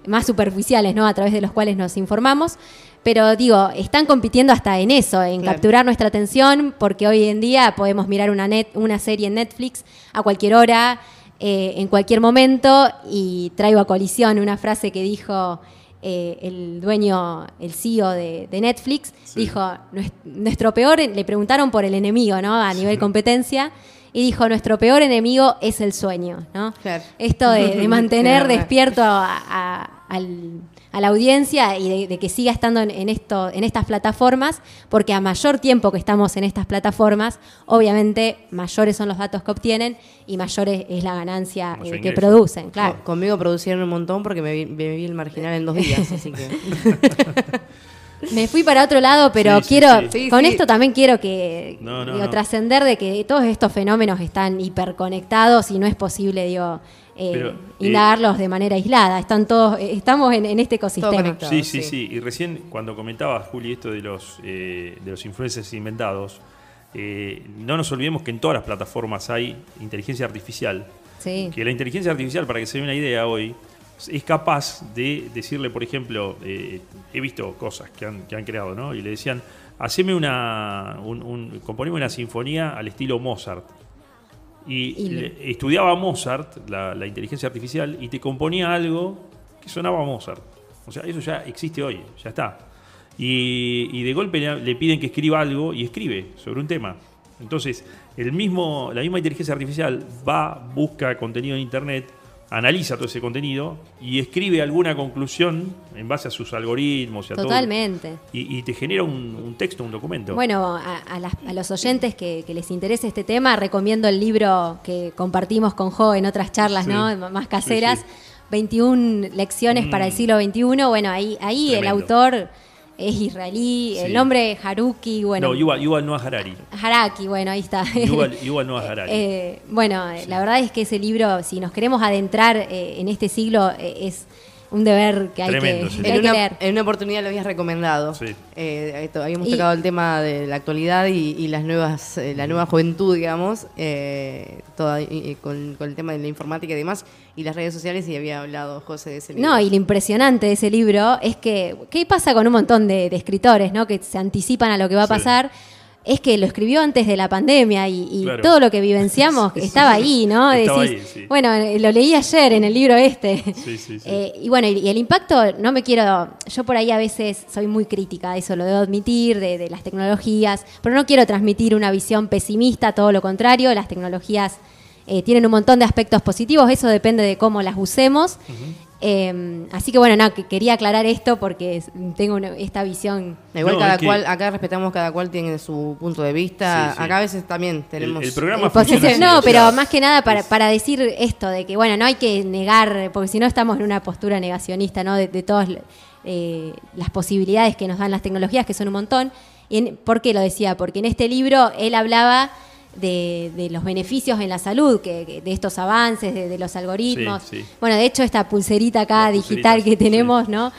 más superficiales, ¿no? A través de los cuales nos informamos. Pero digo, están compitiendo hasta en eso, en Claro. capturar nuestra atención, porque hoy en día podemos mirar una, net, una serie en Netflix a cualquier hora, eh, en cualquier momento, y traigo a colisión una frase que dijo eh, el dueño, el CEO de, de Netflix, dijo, "Nues- nuestro peor, le preguntaron por el enemigo, ¿no? A nivel competencia, y dijo, nuestro peor enemigo es el sueño, ¿no? Claro. Esto de, mantener *laughs* despierto a, a- al- a la audiencia y de, de que siga estando en, en esto, en estas plataformas, porque a mayor tiempo que estamos en estas plataformas, obviamente mayores son los datos que obtienen y mayor es, es la ganancia eh, que producen, claro. Con- Conmigo producieron un montón porque me vi, me vi el marginal en dos días, así que... *laughs* Me fui para otro lado, pero Sí, sí, quiero, sí. Sí, con sí. esto también quiero que No, no, digo, no. trascender de que todos estos fenómenos están hiperconectados y no es posible, digo, eh, Pero, eh, indagarlos de manera aislada. Están todos, eh, estamos en, en este ecosistema. Sí, sí, sí. sí. Y recién cuando comentaba Juli esto de los, eh, de los influencers inventados, eh, no nos olvidemos que en todas las plataformas hay inteligencia artificial. Sí. Que la inteligencia artificial, para que se dé una idea hoy, es capaz de decirle, por ejemplo, eh, he visto cosas que han, que han creado, ¿no? Y le decían, haceme una, un, un- componeme una sinfonía al estilo Mozart. Y, Y le- estudiaba Mozart, la, la inteligencia artificial, y te componía algo que sonaba a Mozart. O sea, eso ya existe hoy, ya está. Y, y de golpe le, le piden que escriba algo y escribe sobre un tema. Entonces, el mismo, la misma inteligencia artificial va, busca contenido en Internet, analiza todo ese contenido y escribe alguna conclusión en base a sus algoritmos y a todo. Totalmente. Y, y te genera un, un texto, un documento. Bueno, a, a las- a los oyentes que, que les interese este tema, recomiendo el libro que compartimos con Jo en otras charlas, Sí. ¿no? Más caseras, Sí, sí. 21 lecciones Mm. para el siglo XXI. Bueno, ahí, ahí el autor es israelí, Sí. el nombre Haruki, bueno. no, Yuval, Yuval Noah Harari. Haraki, bueno, ahí está. Yuval, Yuval *laughs* Noah Harari. Eh, bueno, la verdad es que ese libro, si nos queremos adentrar eh, en este siglo, eh, es un deber que hay Tremendo, que, sí. que hay En que una, leer. en una oportunidad lo habías recomendado. Sí. Eh, esto, habíamos Y- tocado el tema de la actualidad y, y las nuevas, eh, la nueva juventud, digamos, eh, toda, y- y con, con el tema de la informática y demás, y las redes sociales, y había hablado José de ese libro. No, y lo impresionante de ese libro es que, ¿qué pasa con un montón de, de escritores, ¿no? Que se anticipan a lo que va a Sí. pasar. Es que lo escribió antes de la pandemia y, y Claro. todo lo que vivenciamos *laughs* estaba ahí, ¿no? Estaba Decís, ahí, sí. Bueno, lo leí ayer en el libro este. Sí, sí, sí. *laughs* Eh, y bueno, y, y el impacto, no me quiero, yo por ahí a veces soy muy crítica, eso lo debo admitir, de, de las tecnologías, pero no quiero transmitir una visión pesimista, todo lo contrario, las tecnologías eh, tienen un montón de aspectos positivos, eso depende de cómo las usemos. Eh, así que bueno, no, que quería aclarar esto porque tengo una- esta visión. Igual No, cada es que- cual, acá respetamos cada cual tiene su punto de vista. Sí, sí. Acá a veces también tenemos. el programa eh, posición- funciona así, no, pero más que nada para, es- para decir esto, de que bueno, no hay que negar, porque si no estamos en una postura negacionista, ¿no? De, de todas eh, las posibilidades que nos dan las tecnologías, que son un montón. Y en- ¿Por qué lo decía? Porque en este libro él hablaba de, de los beneficios en la salud, que, que de estos avances, de, de los algoritmos. Sí, sí. Bueno, de hecho, esta pulserita acá La digital que sí. tenemos, ¿no?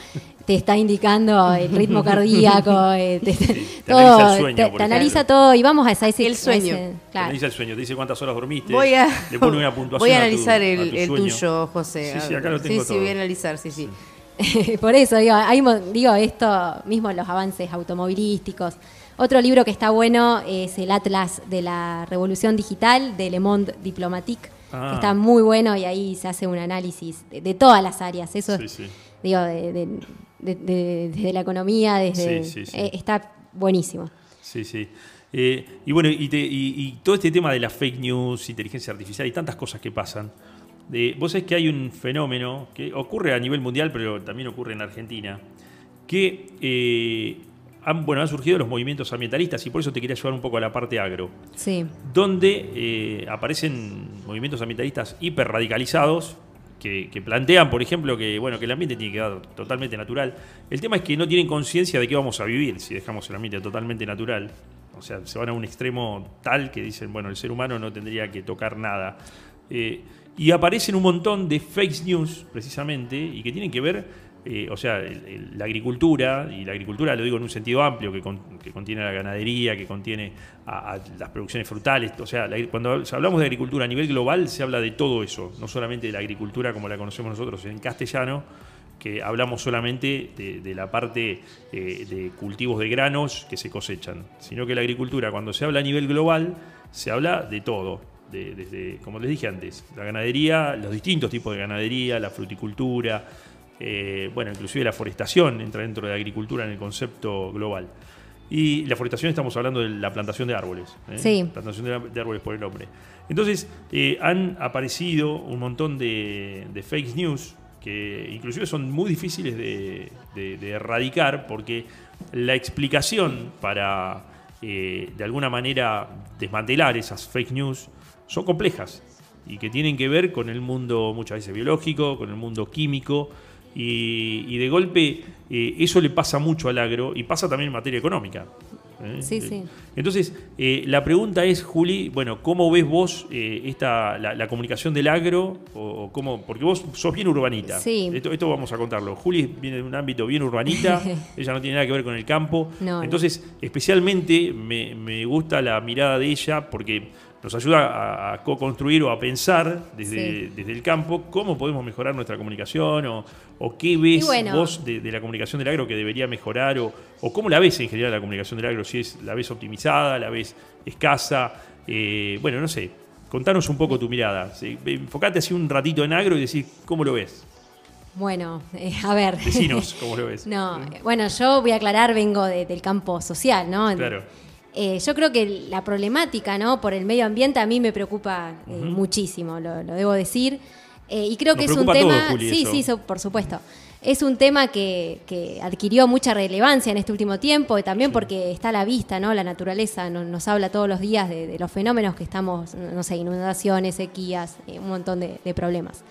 te está indicando el ritmo cardíaco, *laughs* eh, te, te todo, analiza el sueño, te, analiza todo y vamos a esa, ese El sueño. ese- Te claro. analiza el sueño, te dice cuántas horas dormiste. Voy a, le pone una puntuación. voy a analizar a el, tu el sueño. tuyo, José. Sí, sí, acá lo tengo Sí, sí, voy a analizar, sí, sí. *laughs* Por eso digo, hay digo esto mismo los avances automovilísticos. Otro libro que está bueno es el Atlas de la Revolución Digital de Le Monde Diplomatique, Ah. que está muy bueno y ahí se hace un análisis de, de todas las áreas. Eso Sí, es, sí. digo, de- de- de- de- desde la economía, desde Sí, eh, está buenísimo. Sí, sí. Eh, y bueno, y, te- y- y todo este tema de la fake news, inteligencia artificial y tantas cosas que pasan. Eh, vos sabés que hay un fenómeno que ocurre a nivel mundial, pero también ocurre en Argentina, que eh, han, bueno, han surgido los movimientos ambientalistas y por eso te quería llevar un poco a la parte agro, Sí, donde eh, aparecen movimientos ambientalistas hiperradicalizados que, que plantean, por ejemplo, que, bueno, que el ambiente tiene que quedar totalmente natural. El tema es que no tienen conciencia de qué vamos a vivir si dejamos el ambiente totalmente natural. O sea, se van a un extremo tal que dicen, bueno, el ser humano no tendría que tocar nada. Eh, y aparecen un montón de fake news, precisamente, y que tienen que ver, o sea, la agricultura, y la agricultura lo digo en un sentido amplio, que, que contiene la ganadería, que contiene las producciones frutales. O sea, cuando hablamos de agricultura a nivel global, se habla de todo eso, no solamente de la agricultura como la conocemos nosotros en castellano, que hablamos solamente de, la parte eh, de cultivos de granos que se cosechan, sino que la agricultura, cuando se habla a nivel global, se habla de todo, de- desde, como les dije antes, la ganadería, los distintos tipos de ganadería, la fruticultura, eh, bueno, inclusive la forestación entra dentro de la agricultura en el concepto global. Y la forestación estamos hablando de la plantación de árboles. ¿eh? Sí. Plantación de, de árboles por el hombre. Entonces, eh, han aparecido un montón de, de fake news que inclusive son muy difíciles de, erradicar porque la explicación para, eh, de alguna manera, desmantelar esas fake news son complejas y que tienen que ver con el mundo muchas veces biológico, con el mundo químico, y, y de golpe eh, eso le pasa mucho al agro y pasa también en materia económica. ¿eh? Sí, sí. Entonces, eh, la pregunta es, Juli, bueno, ¿cómo ves vos esta, la, la comunicación del agro? O, o cómo, porque vos sos bien urbanita. Sí. Esto, esto vamos a contarlo. Juli viene de un ámbito bien urbanita, *laughs* ella no tiene nada que ver con el campo. No, no. Entonces, especialmente me, me gusta la mirada de ella porque nos ayuda a, co-construir o a pensar desde, Sí. desde el campo cómo podemos mejorar nuestra comunicación o, o qué ves bueno. vos de, de la comunicación del agro que debería mejorar o, o cómo la ves en general la comunicación del agro, si es la ves optimizada, la ves escasa, eh, bueno, no sé, contanos un poco tu mirada, Sí, enfocate así un ratito en agro y decir cómo lo ves, Bueno, eh, a ver. decinos *laughs* cómo lo ves. No, eh, bueno, yo voy a aclarar, vengo de- del campo social, ¿no? Claro. Eh, yo creo que la problemática, ¿no? Por el medio ambiente a mí me preocupa eh, muchísimo, lo, lo debo decir. Eh, y creo Nos que es un tema. Juli, sí, eso. sí, so- por supuesto. Es un tema que, que adquirió mucha relevancia en este último tiempo y también porque está a la vista, ¿no? La naturaleza no- nos habla todos los días de, de los fenómenos que estamos, no sé, inundaciones, sequías, eh, un montón de, de problemas.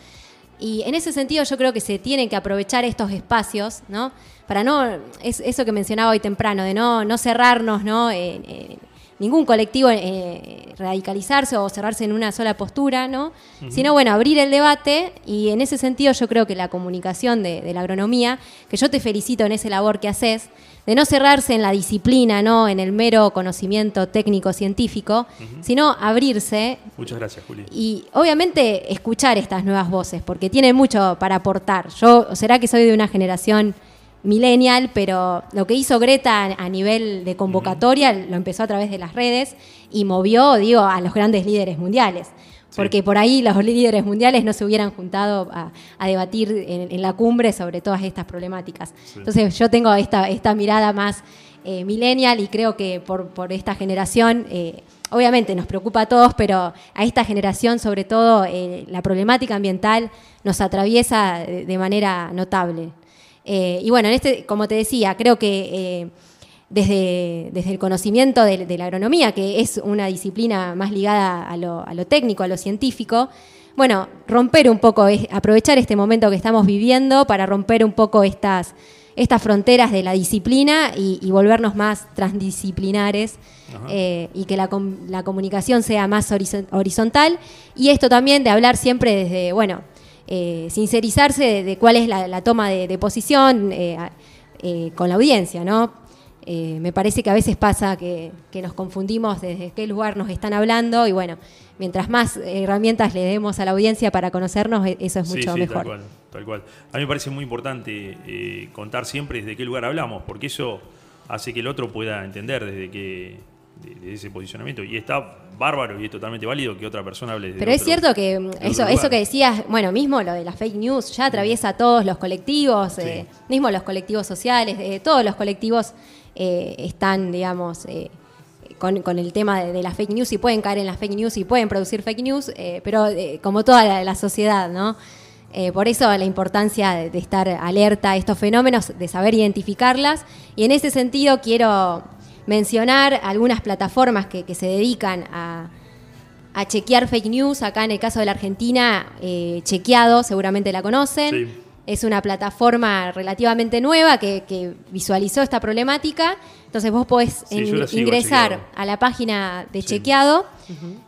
Y en ese sentido yo creo que se tienen que aprovechar estos espacios, ¿no? Para no, es eso que mencionaba hoy temprano, de no, no cerrarnos, ¿no? En- en ningún colectivo eh, radicalizarse o cerrarse en una sola postura, ¿no? Sino, bueno, abrir el debate y en ese sentido yo creo que la comunicación de, de la agronomía, que yo te felicito en ese labor que haces, de no cerrarse en la disciplina, ¿no? En el mero conocimiento técnico-científico, sino abrirse Muchas gracias, Juli. y obviamente escuchar estas nuevas voces, porque tienen mucho para aportar. Yo, será que soy de una generación millennial, pero lo que hizo Greta a, a nivel de convocatoria lo empezó a través de las redes y movió, digo, a los grandes líderes mundiales. Porque por ahí los líderes mundiales no se hubieran juntado a, a debatir en, en la cumbre sobre todas estas problemáticas. Entonces yo tengo esta, esta mirada más eh, millennial y creo que por, por esta generación, eh, obviamente nos preocupa a todos, pero a esta generación sobre todo eh, la problemática ambiental nos atraviesa de, de manera notable. Eh, y bueno, en este, como te decía, creo que desde, desde el conocimiento de, de la agronomía, que es una disciplina más ligada a lo, a lo técnico, a lo científico, bueno, romper un poco, es- aprovechar este momento que estamos viviendo para romper un poco estas, estas fronteras de la disciplina y, y volvernos más transdisciplinares eh, y que la, la comunicación sea más horizo- horizontal. Y esto también de hablar siempre desde, bueno, eh, sincerizarse de, de cuál es la, la toma de, de posición eh, con la audiencia, ¿no? Eh, me parece que a veces pasa que, que nos confundimos desde qué lugar nos están hablando y bueno, mientras más herramientas le demos a la audiencia para conocernos, e- eso es mucho sí, mejor. Tal cual, tal cual. A mí me parece muy importante eh, contar siempre desde qué lugar hablamos, porque eso hace que el otro pueda entender desde qué de, de ese posicionamiento. Y está bárbaro y es totalmente válido que otra persona hable desde Pero es otro- cierto que mm, de eso, lugar. eso que decías, bueno, mismo lo de las fake news ya atraviesa todos los colectivos, Sí. eh, mismo los colectivos sociales, eh, todos los colectivos eh, están, digamos, eh, con, el tema de, de las fake news y pueden caer en las fake news y pueden producir fake news, eh, pero eh, como toda la, sociedad, ¿no? Eh, por eso la importancia de, estar alerta a estos fenómenos, de saber identificarlas. Y en ese sentido quiero mencionar algunas plataformas que, que se dedican a, a chequear fake news. Acá en el caso de la Argentina, Chequeado, seguramente la conocen. Sí. Es una plataforma relativamente nueva que, que visualizó esta problemática. Entonces vos podés Sí, en- sigo ingresar Chequeado. a la página de Sí. Chequeado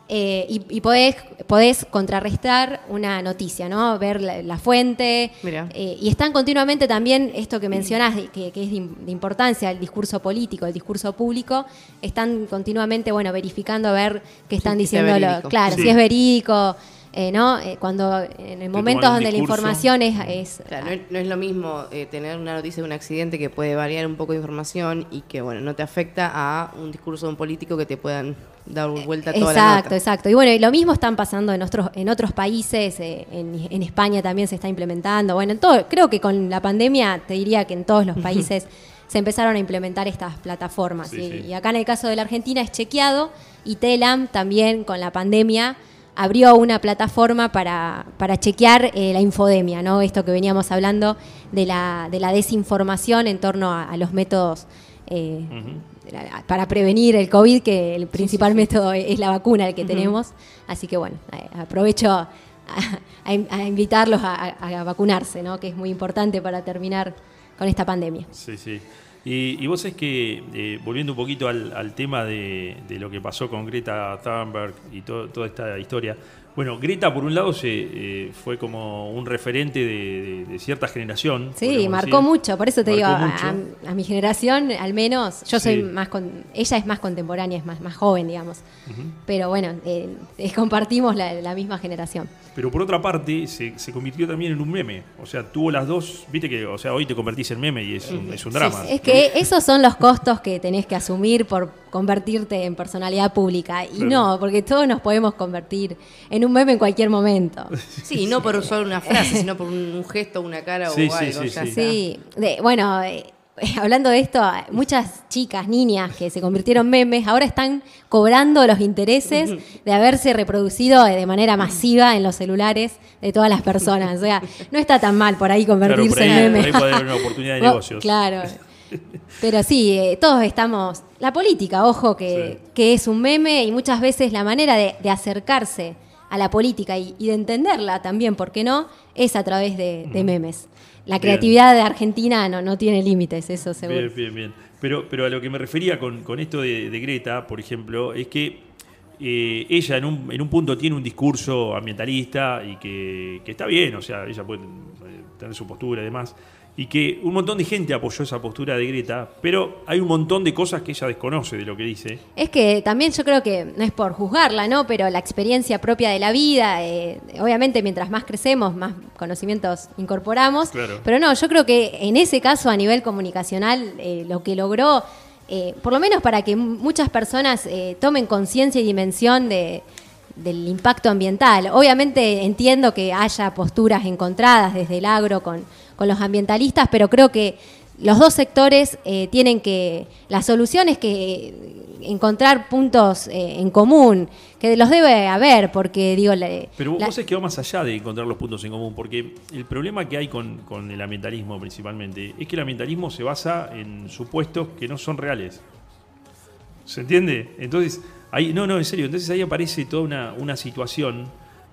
eh, y, y podés, podés contrarrestar una noticia, ¿no? Ver la, la fuente. Eh, y están continuamente también, esto que mencionás, de- que, que es de, im- de importancia, el discurso político, el discurso público, están continuamente, bueno, verificando a ver qué están diciendo. lo- claro, Sí. si es verídico, eh, ¿no? Eh, cuando en el momento toman un donde la información es... es- Claro, no, es, no es lo mismo eh, tener una noticia de un accidente que puede variar un poco de información y que, bueno, no te afecta a un discurso de un político que te puedan dar vuelta toda la Exacto, exacto. Y bueno, y lo mismo están pasando en otros, en otros países, eh, en, en España también se está implementando. Bueno, en todo, creo que con la pandemia te diría que en todos los *laughs* países se empezaron a implementar estas plataformas. Sí, y, sí. y acá en el caso de la Argentina es chequeado y Telam también con la pandemia abrió una plataforma para, para chequear eh, la infodemia, ¿no? Esto que veníamos hablando de la, de la desinformación en torno a, a los métodos eh, para prevenir el COVID, que el principal método es la vacuna el que tenemos. Así que bueno, eh, aprovecho a, a in- a invitarlos a, a- a vacunarse, ¿no? que es muy importante para terminar con esta pandemia. Sí, sí. Y, vos es que, eh, volviendo un poquito al, tema de, de lo que pasó con Greta Thunberg y to- toda esta historia, bueno, Greta por un lado se, eh, fue como un referente de, de- de cierta generación. Sí, marcó decir. mucho, por eso te digo, Marcó a, mucho. a- a mi generación al menos, yo soy Sí. más, con, ella es más contemporánea, es más, más joven, digamos. Pero bueno, eh, eh, compartimos la, la misma generación. Pero por otra parte, se, se convirtió también en un meme. O sea, tuvo las dos. Viste que, o sea, hoy te convertís en meme y es un, es un drama. Es que esos son los costos que tenés que asumir por convertirte en personalidad pública. Y Claro. no, porque todos nos podemos convertir en un meme en cualquier momento. Sí, no por usar una frase, sino por un, un gesto, una cara Sí, o sí, algo. sí, ya sí. está. Sí, de- bueno, eh, *laughs* hablando de esto, muchas chicas, niñas que se convirtieron en memes, ahora están cobrando los intereses *laughs* de haberse reproducido de manera masiva en los celulares de todas las personas. O sea, no está tan mal por ahí Claro, convertirse por ahí, en meme. por ahí puede haber una oportunidad de Vos- *laughs* negocios. Claro. Pero sí, eh, todos estamos. La política, ojo, que, Sí. que es un meme y muchas veces la manera de, de acercarse a la política y, y de entenderla también, ¿por qué no? Es a través de, de memes. La Bien. creatividad de Argentina no, no tiene límites, eso seguro. Bien, bien, bien. Pero, pero a lo que me refería con, con esto de, de Greta, por ejemplo, es que eh, ella en un, en un punto tiene un discurso ambientalista y que, que está bien, o sea, ella puede eh, tener su postura y demás, y que un montón de gente apoyó esa postura de Greta, pero hay un montón de cosas que ella desconoce de lo que dice. Es que también yo creo que no es por juzgarla, ¿no? Pero la experiencia propia de la vida, eh, obviamente mientras más crecemos, más conocimientos incorporamos. Claro. Pero no, yo creo que en ese caso a nivel comunicacional eh, lo que logró, eh, por lo menos para que muchas personas tomen conciencia y dimensión de, del impacto ambiental. Obviamente entiendo que haya posturas encontradas desde el agro con, con los ambientalistas, pero creo que los dos sectores eh, tienen que, la solución es que encontrar puntos eh, en común, que los debe haber, porque digo, la- Pero la- vos es que va más allá de encontrar los puntos en común, porque el problema que hay con, con el ambientalismo principalmente es que el ambientalismo se basa en supuestos que no son reales. ¿Se entiende? Entonces, ahí, no, no, en serio, entonces ahí aparece toda una, una situación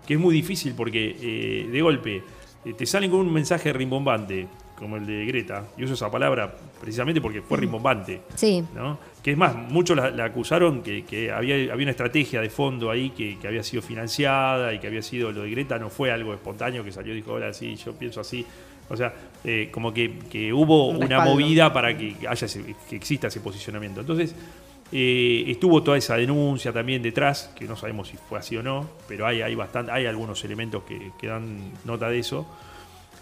que es muy difícil porque eh, de golpe eh, te salen con un mensaje rimbombante como el de Greta, y uso esa palabra precisamente porque fue rimbombante. Sí. ¿no? Que es más, muchos la, la acusaron que, que había, había una estrategia de fondo ahí que, que había sido financiada y que había sido lo de Greta, no fue algo espontáneo que salió y dijo, hola, sí, yo pienso así. O sea, eh, como que, que hubo Un una movida para que haya ese- que exista ese posicionamiento. Entonces, estuvo toda esa denuncia también detrás, que no sabemos si fue así o no, pero hay, hay, bastante, hay algunos elementos que, dan nota de eso.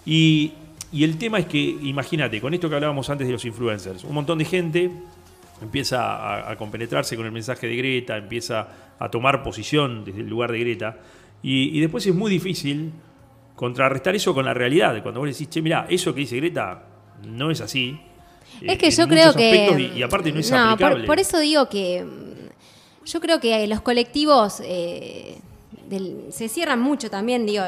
Y, y el tema es que, imagínate, con esto que hablábamos antes de los influencers, un montón de gente empieza a, a compenetrarse con el mensaje de Greta, empieza a tomar posición desde el lugar de Greta, y, y después es muy difícil contrarrestar eso con la realidad. Cuando vos decís, che, mirá, eso que dice Greta no es así. Eh, Es que yo creo que. Y, y aparte no es por- aplicable. Por, eso digo que. mm, Yo creo que los colectivos eh, del- se cierran mucho también, digo.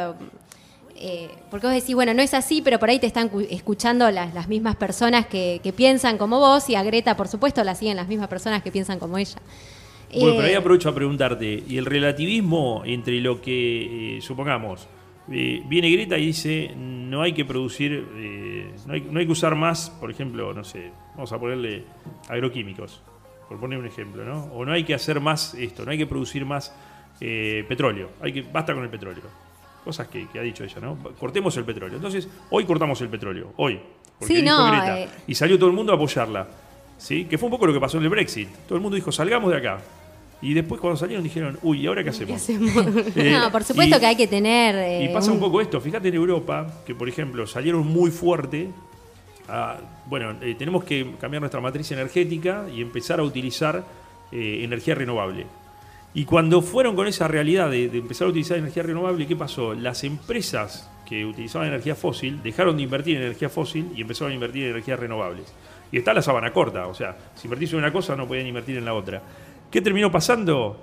eh, porque vos decís, bueno, no es así, pero por ahí te están cu- escuchando las, las mismas personas que, que piensan como vos y a Greta, por supuesto, la siguen las mismas personas que piensan como ella. Bueno, Eh, pero ahí aprovecho a preguntarte, ¿y el relativismo entre lo que, eh, supongamos, eh, viene Greta y dice, no hay que producir, eh, no, hay, no hay que usar más, por ejemplo, no sé, vamos a ponerle agroquímicos, por poner un ejemplo, ¿no? O no hay que hacer más esto, no hay que producir más eh, petróleo, hay que, basta con el petróleo. Cosas que, que ha dicho ella, ¿no? Cortemos el petróleo. Entonces, hoy cortamos el petróleo, hoy. Porque Sí, dijo no, Greta. Y salió todo el mundo a apoyarla. ¿sí? Que fue un poco lo que pasó en el Brexit. Todo el mundo dijo, salgamos de acá. Y después cuando salieron dijeron, uy, ¿y ahora qué hacemos? *laughs* Eh, no, por supuesto y- que hay que tener. Y eh, pasa un poco esto, fíjate en Europa, que por ejemplo salieron muy fuerte. a- bueno, eh, tenemos que cambiar nuestra matriz energética y empezar a utilizar eh, energía renovable. Y cuando fueron con esa realidad de, de empezar a utilizar energía renovable, ¿qué pasó? Las empresas que utilizaban energía fósil dejaron de invertir en energía fósil y empezaron a invertir en energías renovables. Y está la sábana corta, o sea, si invertís en una cosa no podían invertir en la otra. ¿Qué terminó pasando?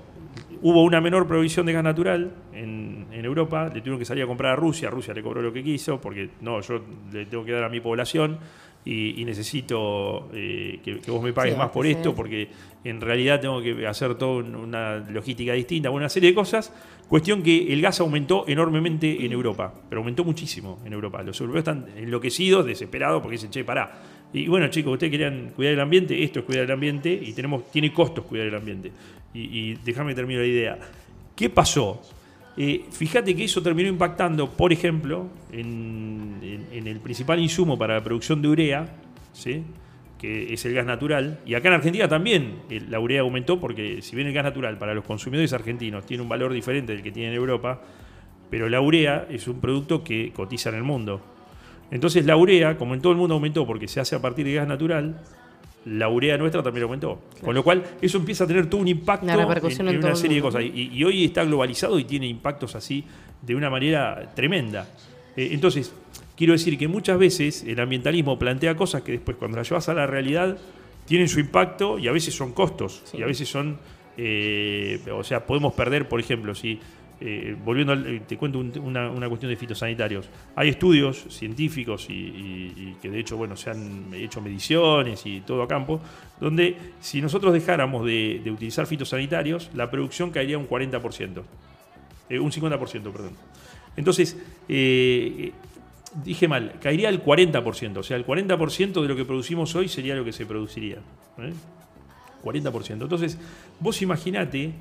Hubo una menor provisión de gas natural en, en Europa, le tuvieron que salir a comprar a Rusia, Rusia le cobró lo que quiso, porque no, yo le tengo que dar a mi población y, y necesito eh, que, que vos me pagues Sí, más por esto, porque en realidad tengo que hacer toda un- una logística distinta, una serie de cosas. Cuestión que el gas aumentó enormemente en Europa, pero aumentó muchísimo en Europa. Los europeos están enloquecidos, desesperados, porque dicen, che, pará. Y bueno, chicos, ustedes querían cuidar el ambiente, esto es cuidar el ambiente, y tenemos, tiene costos cuidar el ambiente. Y, y déjame terminar la idea. ¿Qué pasó? Eh, fíjate que eso terminó impactando, por ejemplo, en, el principal insumo para la producción de urea, ¿sí? que es el gas natural. Y acá en Argentina también el- la urea aumentó porque si bien el gas natural para los consumidores argentinos tiene un valor diferente del que tiene en Europa, pero la urea es un producto que cotiza en el mundo. Entonces la urea, como en todo el mundo aumentó porque se hace a partir de gas natural, la urea nuestra también aumentó. Con lo cual eso empieza a tener todo un impacto Una en, en en una serie de cosas. Y, y hoy está globalizado y tiene impactos así de una manera tremenda. Eh, entonces, quiero decir que muchas veces el ambientalismo plantea cosas que después cuando las llevas a la realidad tienen su impacto y a veces son costos. Y a veces son, eh, o sea, podemos perder, por ejemplo, si... eh, volviendo, al- eh, te cuento un- una, cuestión de fitosanitarios. Hay estudios científicos y, que de hecho, bueno, se han hecho mediciones y todo a campo, donde si nosotros dejáramos de, utilizar fitosanitarios, la producción caería un 40%. Eh, un 50%, perdón. Entonces, dije mal, caería al 40%. O sea, el 40% de lo que producimos hoy sería lo que se produciría. ¿eh? 40%. Entonces, vos imaginate,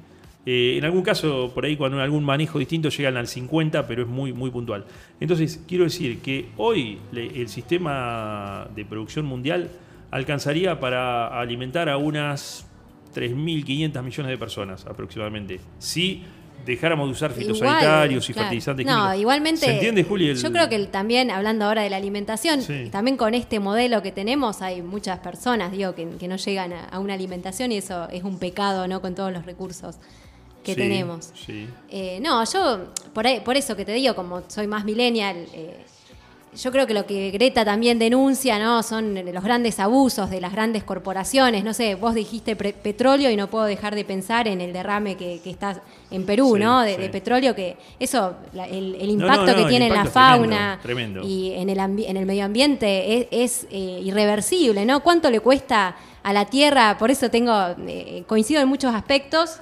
eh, en algún caso, por ahí cuando algún manejo distinto llegan al 50%, pero es muy, muy puntual. Entonces, quiero decir que hoy le- el sistema de producción mundial alcanzaría para alimentar a unas 3.500 millones de personas aproximadamente. Si dejáramos de usar Igual, fitosanitarios y claro. fertilizantes No, químicos. igualmente. ¿Se entiende, Juli? el- Yo creo que el- también, hablando ahora de la alimentación, Sí. también con este modelo que tenemos, hay muchas personas, digo, que, que no llegan a, a una alimentación y eso es un pecado, ¿no? Con todos los recursos que Sí, tenemos. Sí. Eh, no, yo, por, ahí- por eso que te digo, como soy más millennial, eh, yo creo que lo que Greta también denuncia, ¿no? Son los grandes abusos de las grandes corporaciones. No sé, vos dijiste petróleo y no puedo dejar de pensar en el derrame que, que está en Perú, Sí, ¿no? De, sí. de petrolio, que eso, la- el, impacto no, no, que tiene en la tremendo, fauna tremendo. y en el, en el medio ambiente es, es, eh, irreversible, ¿no? ¿Cuánto le cuesta a la Tierra? Por eso tengo, eh, coincido en muchos aspectos.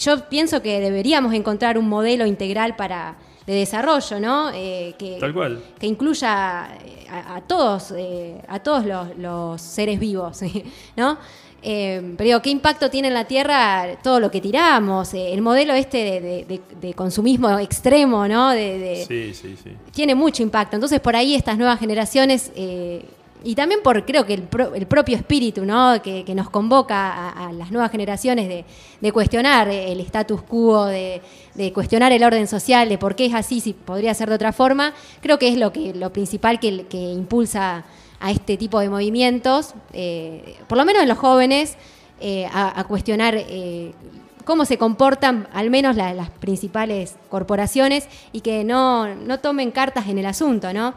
Yo pienso que deberíamos encontrar un modelo integral para, de desarrollo, ¿no? Eh, que, Tal cual. que incluya eh, a, a todos, eh, a todos los, los seres vivos, *laughs* ¿no? Eh, pero digo, ¿qué impacto tiene en la Tierra todo lo que tiramos? Eh, el modelo este de, de- de- de consumismo extremo, ¿no? Sí, sí, sí. tiene mucho impacto. Entonces, por ahí estas nuevas generaciones, eh, y también por creo que el, pro- el propio espíritu ¿no? que, que nos convoca a, las nuevas generaciones de, de cuestionar el status quo, de, de cuestionar el orden social, de por qué es así, si podría ser de otra forma, creo que es lo, que, lo principal que, que impulsa a este tipo de movimientos, eh, por lo menos en los jóvenes, eh, a, a cuestionar eh, cómo se comportan al menos la- las principales corporaciones y que no, no tomen cartas en el asunto, ¿no?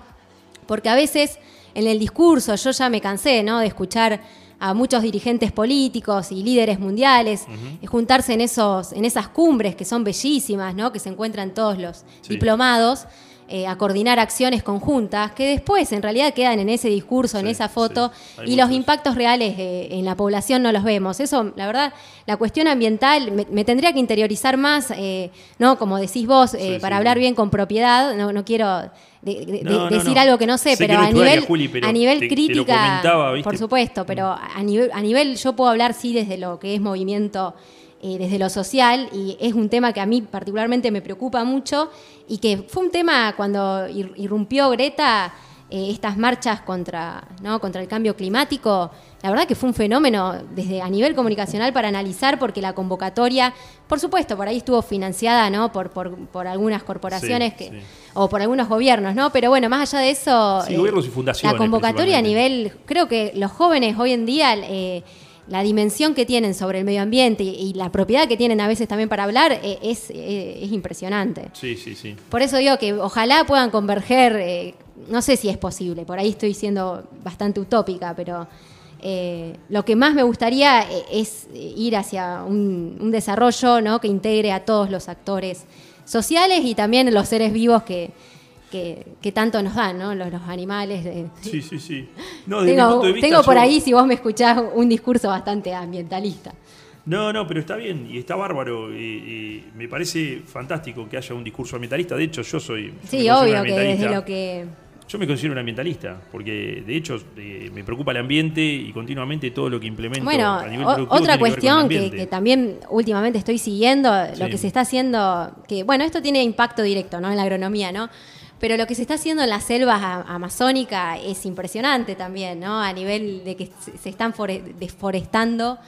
Porque a veces en el discurso yo ya me cansé, ¿no? De escuchar a muchos dirigentes políticos y líderes mundiales eh, juntarse en esos en esas cumbres que son bellísimas, ¿no? Que se encuentran todos los Sí. diplomados eh, a coordinar acciones conjuntas que después en realidad quedan en ese discurso, en esa foto sí. Y los impactos reales eh, en la población no los vemos. Eso, la verdad, la cuestión ambiental me, me tendría que interiorizar más, eh, ¿no? Como decís vos, Sí, para hablar bien con propiedad, no, no quiero de- de- No, no, decir no. algo que no sé, pero a nivel, Juli, pero a nivel crítica, por supuesto, pero a nivel, a nivel yo puedo hablar sí desde lo que es movimiento, eh, desde lo social, y es un tema que a mí particularmente me preocupa mucho, y que fue un tema cuando ir- irrumpió Greta, eh, estas marchas contra, ¿no? contra el cambio climático, la verdad que fue un fenómeno desde a nivel comunicacional para analizar, porque la convocatoria, por supuesto, por ahí estuvo financiada ¿no? por, por, por algunas corporaciones Sí, que, sí. o por algunos gobiernos, ¿no? Pero bueno, más allá de eso, Sí, gobiernos y fundaciones, la convocatoria a nivel, creo que los jóvenes hoy en día, eh, la dimensión que tienen sobre el medio ambiente y, y la propiedad que tienen a veces también para hablar eh, es, eh, es impresionante. Sí, sí, sí. Por eso digo que ojalá puedan converger, eh, no sé si es posible, por ahí estoy siendo bastante utópica, pero lo que más me gustaría es ir hacia un, un desarrollo ¿no? que integre a todos los actores sociales y también los seres vivos que, que, que tanto nos dan, ¿no? los, los animales. de- Sí, sí, sí. *laughs* No, desde tengo punto de vista, tengo por yo- ahí, si vos me escuchás, un discurso bastante ambientalista. No, no, pero está bien y está bárbaro. Y, y me parece fantástico que haya un discurso ambientalista. De hecho, yo soy. Sí, obvio que desde lo que... Yo me considero un ambientalista, porque de hecho eh, me preocupa el ambiente y continuamente todo lo que implemento Bueno, a nivel productivo otra que cuestión que, también últimamente estoy siguiendo, lo que se está haciendo, que bueno, esto tiene impacto directo ¿no? en la agronomía, ¿no? Pero lo que se está haciendo en las selvas amazónicas es impresionante también, ¿no? A nivel de que se están fore- deforestando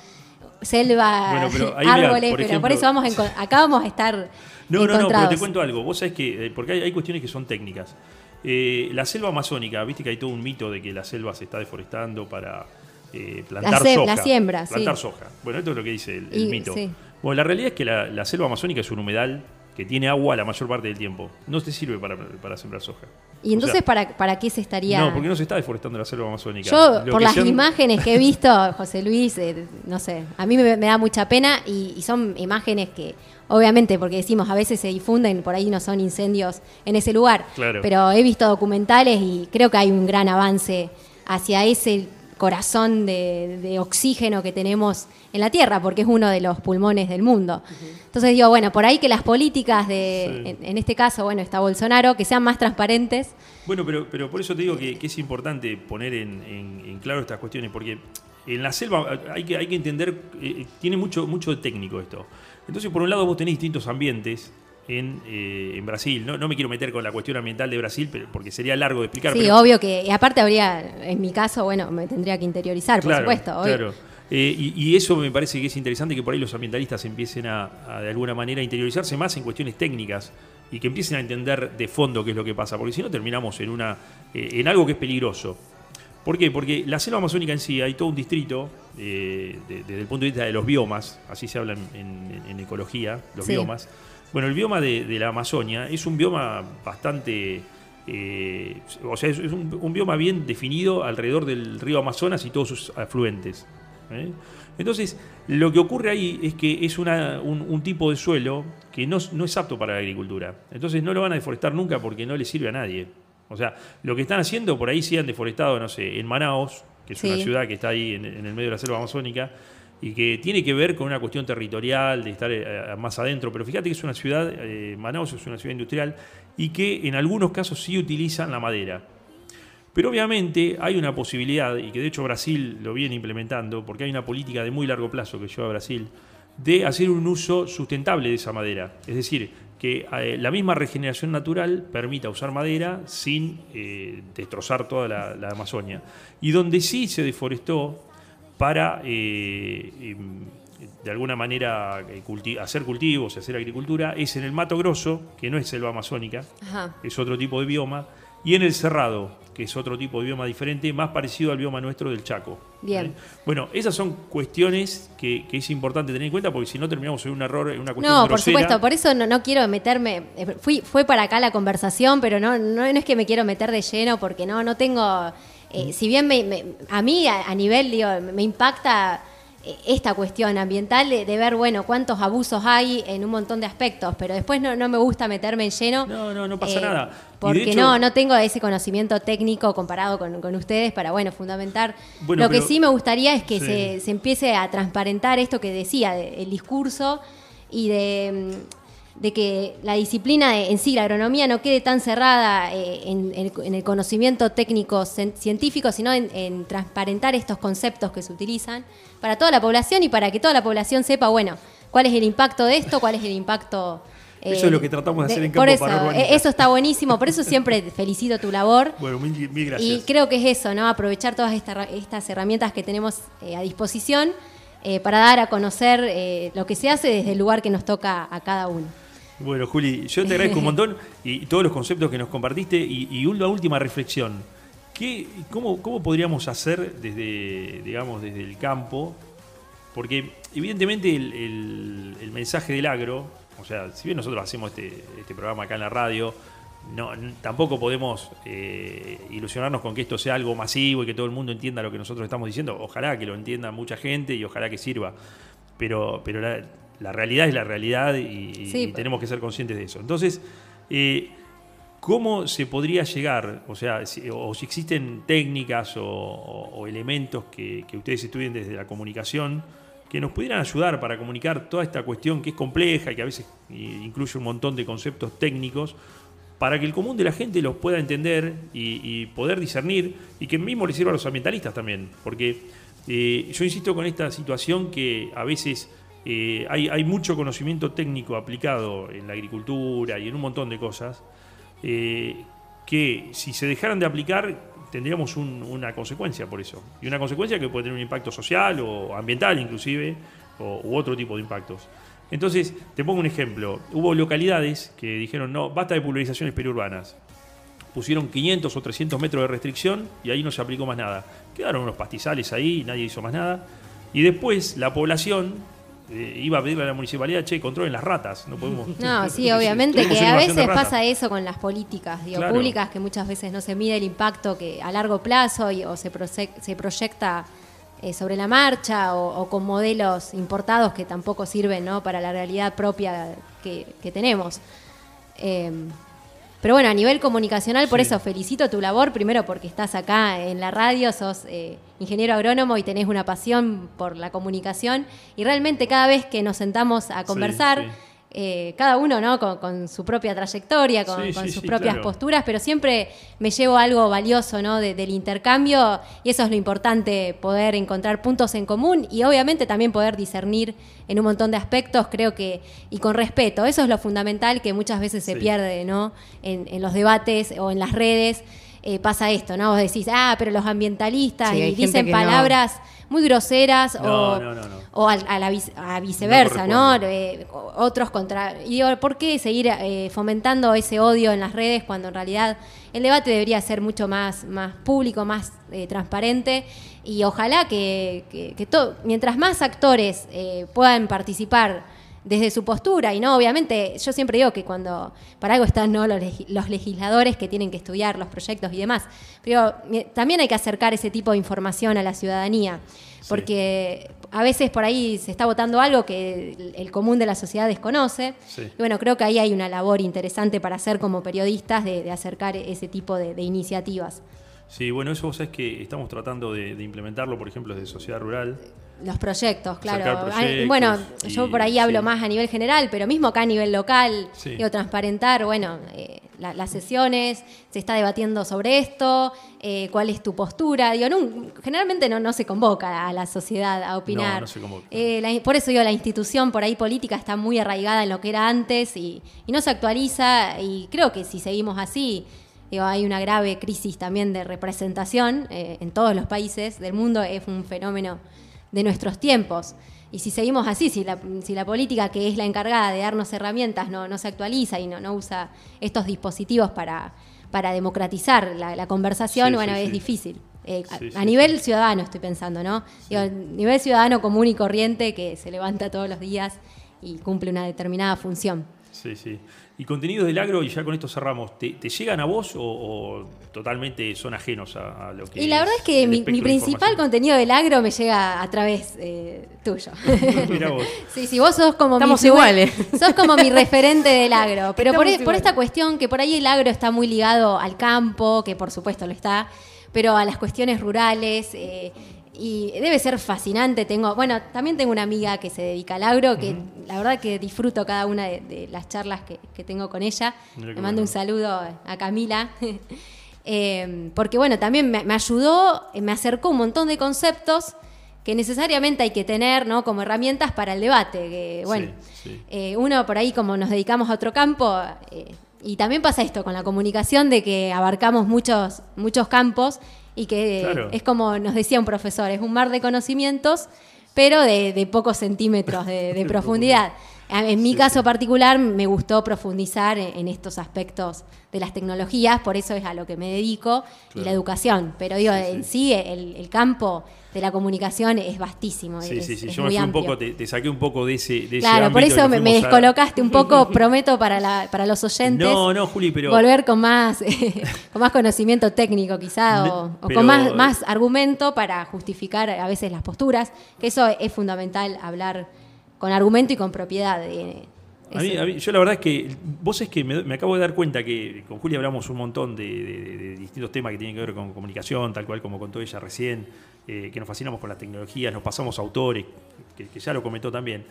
selvas, Bueno, pero ahí, mirá, árboles, por pero ejemplo- por eso vamos a *laughs* acá vamos a estar No, no, no, pero te cuento algo. Vos sabés que, eh, porque hay, hay cuestiones que son técnicas. Eh, la selva amazónica, viste que hay todo un mito de que la selva se está deforestando para eh, plantar La soja. la siembra, sí. Plantar soja. Bueno, esto es lo que dice el, el Y- mito. sí. Bueno, la realidad es que la, la selva amazónica es un humedal que tiene agua la mayor parte del tiempo. No te sirve para, para sembrar soja. Y O entonces, sea, ¿para, ¿para qué se estaría...? No, porque no se está deforestando la selva amazónica. Yo, Lo por las imágenes que he *laughs* visto, José Luis, eh, no sé, a mí me, me da mucha pena y, y son imágenes que, obviamente, porque decimos, a veces se difunden, por ahí no son incendios en ese lugar, Claro. pero he visto documentales y creo que hay un gran avance hacia ese corazón de, de oxígeno que tenemos en la Tierra, porque es uno de los pulmones del mundo. Entonces digo, bueno, por ahí que las políticas de, Sí. en, en este caso, bueno, está Bolsonaro, que sean más transparentes. Bueno, pero, pero por eso te digo que, que es importante poner en, en- en claro estas cuestiones, porque en la selva hay que, hay que entender, eh, tiene mucho, mucho de técnico esto. Entonces, por un lado, vos tenés distintos ambientes en, eh, en Brasil. No, no me quiero meter con la cuestión ambiental de Brasil, pero, porque sería largo de explicar. Sí, pero- obvio que, y aparte habría, en mi caso, bueno, me tendría que interiorizar, por Claro, supuesto. obvio. Claro. Eh, y, y eso me parece que es interesante que por ahí los ambientalistas empiecen a, a, de alguna manera interiorizarse más en cuestiones técnicas y que empiecen a entender de fondo qué es lo que pasa, porque si no terminamos en una eh, en algo que es peligroso. ¿Por qué? Porque la selva amazónica en sí hay todo un distrito, eh, de- desde el punto de vista de los biomas, así se habla en, en- en ecología, los Sí. biomas. Bueno, el bioma de, de la Amazonia es un bioma bastante, eh, o sea, es, es un, un bioma bien definido alrededor del río Amazonas y todos sus afluentes. ¿eh? Entonces, lo que ocurre ahí es que es una- un, un tipo de suelo que no, no es apto para la agricultura. Entonces no lo van a deforestar nunca porque no le sirve a nadie. O sea, lo que están haciendo por ahí sí han deforestado, no sé, en Manaos, que es una ciudad que está ahí en, en el medio de la selva amazónica, y que tiene que ver con una cuestión territorial, de estar eh, más adentro, pero fíjate que es una ciudad, eh, Manaus es una ciudad industrial, y que en algunos casos sí utilizan la madera. Pero obviamente hay una posibilidad, y que de hecho Brasil lo viene implementando, porque hay una política de muy largo plazo que lleva Brasil, de hacer un uso sustentable de esa madera. Es decir, que eh, la misma regeneración natural permita usar madera sin destrozar toda la, la, Amazonia. Y donde sí se deforestó para, eh, em, de alguna manera, hacer cultivos y hacer agricultura, es en el Mato Grosso, que no es selva amazónica, Ajá. es otro tipo de bioma, y en el Cerrado, que es otro tipo de bioma diferente, más parecido al bioma nuestro del Chaco. Bien. ¿Eh? Bueno, esas son cuestiones que, que, es importante tener en cuenta porque si no terminamos en un error, en una cuestión No, por supuesto, por eso no, no, quiero meterme, eh, fui, fue para acá la conversación, pero no, no, no, es que me quiero meter de lleno porque no, no tengo, eh, si bien me, me, a mí a, a nivel, digo, me impacta esta cuestión ambiental de, de, ver, bueno, cuántos abusos hay en un montón de aspectos, pero después no, no me gusta meterme en lleno. No, no, no pasa eh, nada. Porque hecho, no, no tengo ese conocimiento técnico comparado con, con ustedes para, bueno, fundamentar. Bueno, Lo que sí me gustaría es que sí. se, se, empiece a transparentar esto que decía, el discurso y de de que la disciplina en sí, la agronomía, no quede tan cerrada eh, en, en, en, el conocimiento técnico científico, sino en, en, transparentar estos conceptos que se utilizan para toda la población y para que toda la población sepa, bueno, cuál es el impacto de esto, cuál es el impacto... Eh, eso es lo que tratamos de hacer en campo por eso, para. Eso está buenísimo, por eso siempre *laughs* felicito tu labor. Bueno, mil, mil gracias. Y creo que es eso, ¿no? Aprovechar todas esta, estas herramientas que tenemos eh, a disposición para dar a conocer lo que se hace desde el lugar que nos toca a cada uno. Bueno, Juli, yo te agradezco un montón y, todos los conceptos que nos compartiste y, y una última reflexión. ¿Qué, cómo, ¿Cómo podríamos hacer desde, digamos, desde el campo? Porque evidentemente el, mensaje del agro, o sea, si bien nosotros hacemos este, este programa acá en la radio, no, tampoco podemos eh, ilusionarnos con que esto sea algo masivo y que todo el mundo entienda lo que nosotros estamos diciendo. Ojalá que lo entienda mucha gente y ojalá que sirva. Pero, pero la, la realidad es la realidad y, sí, y tenemos que ser conscientes de eso. Entonces, eh, ¿cómo se podría llegar? O sea, si, o si existen técnicas o, o, o elementos que, que, ustedes estudien desde la comunicación que nos pudieran ayudar para comunicar toda esta cuestión que es compleja y que a veces incluye un montón de conceptos técnicos para que el común de la gente los pueda entender y, y poder discernir y que mismo les sirva a los ambientalistas también. Porque eh, yo insisto con esta situación que a veces eh, hay, hay, mucho conocimiento técnico aplicado en la agricultura y en un montón de cosas eh, que si se dejaran de aplicar tendríamos un, una consecuencia por eso. Y una consecuencia que puede tener un impacto social o ambiental inclusive, o, u otro tipo de impactos. Entonces, te pongo un ejemplo. Hubo localidades que dijeron, no, basta de pulverizaciones periurbanas. Pusieron 500 o 300 metros de restricción y ahí no se aplicó más nada. Quedaron unos pastizales ahí, nadie hizo más nada. Y después la población eh, iba a pedirle a la municipalidad, che, controlen las ratas. No podemos. No, sí, obviamente que a veces pasa eso con las políticas digo, claro. públicas, que muchas veces no se mide el impacto que a largo plazo y, o se, proye se proyecta eh, sobre la marcha o, o, con modelos importados que tampoco sirven ¿no? para la realidad propia que, que tenemos. Eh, pero bueno, a nivel comunicacional, por sí. eso felicito tu labor, primero porque estás acá en la radio, sos eh, ingeniero agrónomo y tenés una pasión por la comunicación y realmente cada vez que nos sentamos a conversar... Sí, sí. Eh, cada uno ¿no? con, con, su propia trayectoria, con, sí, con sí, sus sí, propias claro. posturas, pero siempre me llevo algo valioso ¿no? De, del intercambio y eso es lo importante, poder encontrar puntos en común y obviamente también poder discernir en un montón de aspectos, creo que, y con respeto, eso es lo fundamental que muchas veces se Sí. pierde ¿no? en, en los debates o en las redes. eh, pasa esto, ¿no? Vos decís, ah, pero los ambientalistas Sí, y dicen no. Muy groseras No, o, no, o al- a, la vice- a viceversa, ¿no? Eh, otros contra. Y digo, ¿por qué seguir eh, fomentando ese odio en las redes cuando en realidad el debate debería ser mucho más, más público, más eh, transparente? Y ojalá que, que- que to- mientras más actores eh, puedan participar desde su postura. Y no obviamente yo siempre digo que cuando para algo están no los, legi- los legisladores que tienen que estudiar los proyectos y demás. Pero mi- también hay que acercar ese tipo de información a la ciudadanía porque a veces por ahí se está votando algo que el, el común de la sociedad desconoce. Sí. y bueno creo que ahí hay una labor interesante para hacer como periodistas de, de acercar ese tipo de, de iniciativas. Sí, bueno, eso vos sabés que estamos tratando de, de implementarlo, por ejemplo, desde Sociedad Rural. Los proyectos, claro. Hay- bueno, y- yo por ahí hablo sí. más a nivel general, pero mismo acá a nivel local, Sí. digo, transparentar, bueno, eh, la- las sesiones, se está debatiendo sobre esto, eh, cuál es tu postura. Digo, generalmente no, no se convoca a la sociedad a opinar. No, no se convoca. Eh, la- por eso digo, la institución por ahí política está muy arraigada en lo que era antes y, y no se actualiza y creo que si seguimos así, digo, hay una grave crisis también de representación eh, en todos los países del mundo, es un fenómeno de nuestros tiempos. Y si seguimos así, si la, si la política que es la encargada de darnos herramientas no, no se actualiza y no, no usa estos dispositivos para, para democratizar la, la conversación, Sí, bueno, sí, es sí. difícil. Eh, a- nivel ciudadano estoy pensando, ¿no? Digo, a nivel ciudadano común y corriente que se levanta todos los días y cumple una determinada función. Sí, sí. Y contenidos del agro, y ya con esto cerramos, ¿te, te llegan a vos o, o totalmente son ajenos a, a lo que Y la verdad es que mi, mi principal contenido del agro me llega a través eh, tuyo. *laughs* Mirá vos. Sí, sí, vos sos como Estamos mi iguales. Sos como mi referente del agro. Pero por, iguales. esta cuestión que por ahí el agro está muy ligado al campo, que por supuesto lo está, pero a las cuestiones rurales. eh, y debe ser fascinante. Tengo, bueno, también tengo una amiga que se dedica al agro, que la verdad que disfruto cada una de, de las charlas que, que tengo con ella. Le mando bueno. un saludo a Camila. *laughs* Eh, porque bueno, también me, me ayudó, eh, me acercó un montón de conceptos que necesariamente hay que tener ¿no? como herramientas para el debate. Que, bueno, Sí, sí. eh, uno por ahí como nos dedicamos a otro campo, eh, y también pasa esto con la comunicación de que abarcamos muchos, muchos campos y que Claro. es como nos decía un profesor, es un mar de conocimientos, pero de, de pocos centímetros de, de *laughs* profundidad. En mi Sí, caso particular me gustó profundizar en, en estos aspectos de las tecnologías, por eso es a lo que me dedico, y la educación. Pero digo, Sí, sí. en sí el, el campo de la comunicación es vastísimo. Sí, es- sí, sí. es Yo me fui un poco, te, te saqué un poco de ese. De ese Claro, por eso me, me fuimos a- descolocaste un poco, *laughs* prometo para, la, para los oyentes. No, no, Juli, pero. Volver con más, *laughs* con más conocimiento técnico quizá, o, con más, más argumento para justificar a veces las posturas, que eso es fundamental, hablar con argumento y con propiedad. eh, A mí- a mí- yo la verdad es que vos es que me, me acabo de dar cuenta que con Julia hablamos un montón de, de- de distintos temas que tienen que ver con comunicación, tal cual como contó ella recién, eh, que nos fascinamos con las tecnologías, nos pasamos autores, que, que ya lo comentó también,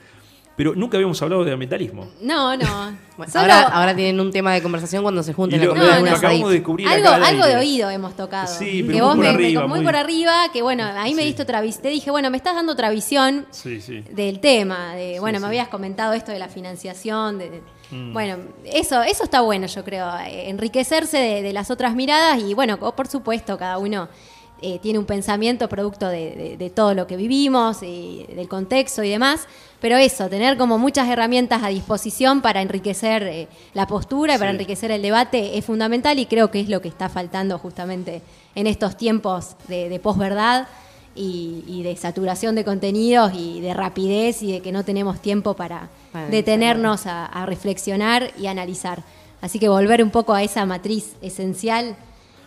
pero nunca habíamos hablado de ambientalismo. No, no. *laughs* Bueno, Solo ahora, ahora tienen un tema de conversación cuando se junten Y a lo, comer No, acabamos de descubrir algo, acá al algo de oído hemos tocado. Sí, pero que muy vos por me, arriba, me- muy, muy- por arriba, que bueno, ahí me Sí. diste otra visión. Te dije, bueno, me estás dando otra visión Sí, sí. del tema. De, bueno, sí. me habías comentado esto de la financiación. De, de- Mm. Bueno, eso, eso está bueno, yo creo. enriquecerse de, de las otras miradas y bueno, por supuesto, cada uno eh, tiene un pensamiento producto de, de- de todo lo que vivimos y del contexto y demás. Pero eso, tener como muchas herramientas a disposición para enriquecer eh, la postura y para enriquecer el debate es fundamental y creo que es lo que está faltando justamente en estos tiempos de, de posverdad y, y de saturación de contenidos y de rapidez y de que no tenemos tiempo para detenernos a, a reflexionar y analizar. Así que volver un poco a esa matriz esencial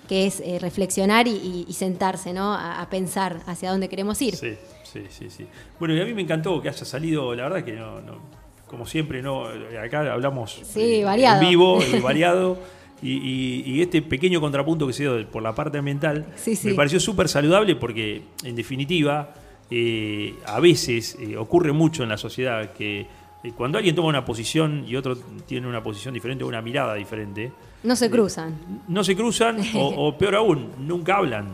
que es eh, reflexionar y, y- y sentarse, ¿no? A, a pensar hacia dónde queremos ir. Sí, sí, sí, sí. Bueno, y a mí me encantó que haya salido, la verdad que no, no- como siempre, no, acá hablamos Sí, eh, variado. en vivo, y *laughs* variado, y, y- y este pequeño contrapunto que se dio por la parte ambiental Sí, sí. me pareció súper saludable porque, en definitiva, eh, a veces eh, ocurre mucho en la sociedad que eh, cuando alguien toma una posición y otro tiene una posición diferente o una mirada diferente, No se cruzan. no se cruzan o, o *laughs* peor aún, nunca hablan.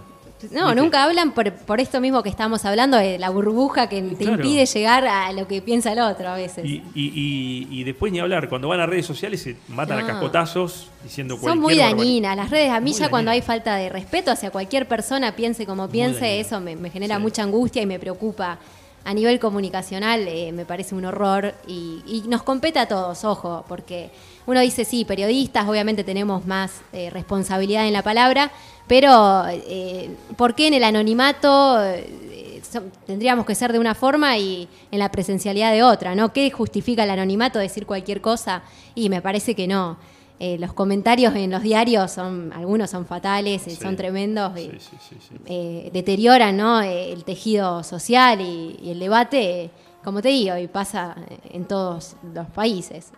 No, ¿Viste? nunca hablan por, por esto mismo que estamos hablando, de la burbuja que te Claro. impide llegar a lo que piensa el otro a veces. Y, y- y- y después ni hablar, cuando van a redes sociales se matan a cascotazos diciendo Son cualquier muy dañinas. Las redes, a mí Muy ya cuando hay falta de respeto hacia cualquier persona, piense como piense, eso me, me genera Sí. mucha angustia y me preocupa. A nivel comunicacional eh, me parece un horror y, y nos compete a todos, ojo, porque uno dice, sí, periodistas, obviamente tenemos más eh, responsabilidad en la palabra, pero eh, ¿por qué en el anonimato eh, tendríamos que ser de una forma y en la presencialidad de otra? ¿no? ¿Qué justifica el anonimato decir cualquier cosa? Y me parece que no. Eh, los comentarios en los diarios son, algunos son fatales, Sí. son tremendos, Sí, sí, sí, sí. eh, deterioran ¿no? El tejido social y, y el debate, como te digo, y pasa en todos los países.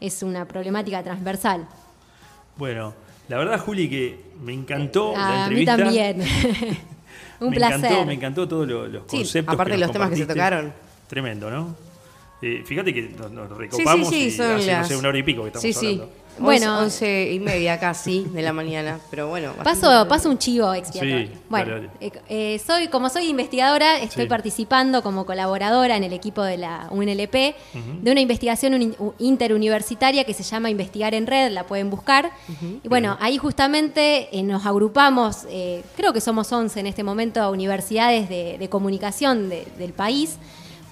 Es una problemática transversal. Bueno, la verdad, Juli, que me encantó la a mí entrevista. también. *laughs* Un me placer. Encantó, me encantó todos lo- los Sí, conceptos. aparte que de los temas que se tocaron. Tremendo, ¿no? Eh, fíjate que nos, nos recopamos sí, y son hace, no sé, una hora y pico que estamos Sí, sí. hablando. Bueno. Bueno, once y media casi de la mañana, pero bueno. Paso, paso un chivo expiatorio. Sí, bueno, dale, dale. eh, eh, soy, como soy investigadora, estoy Sí. participando como colaboradora en el equipo de la UNLP de una investigación interuniversitaria que se llama Investigar en Red, la pueden buscar. Y bueno, ahí justamente eh, nos agrupamos, eh, creo que somos 11 en este momento, universidades de, de comunicación de- del país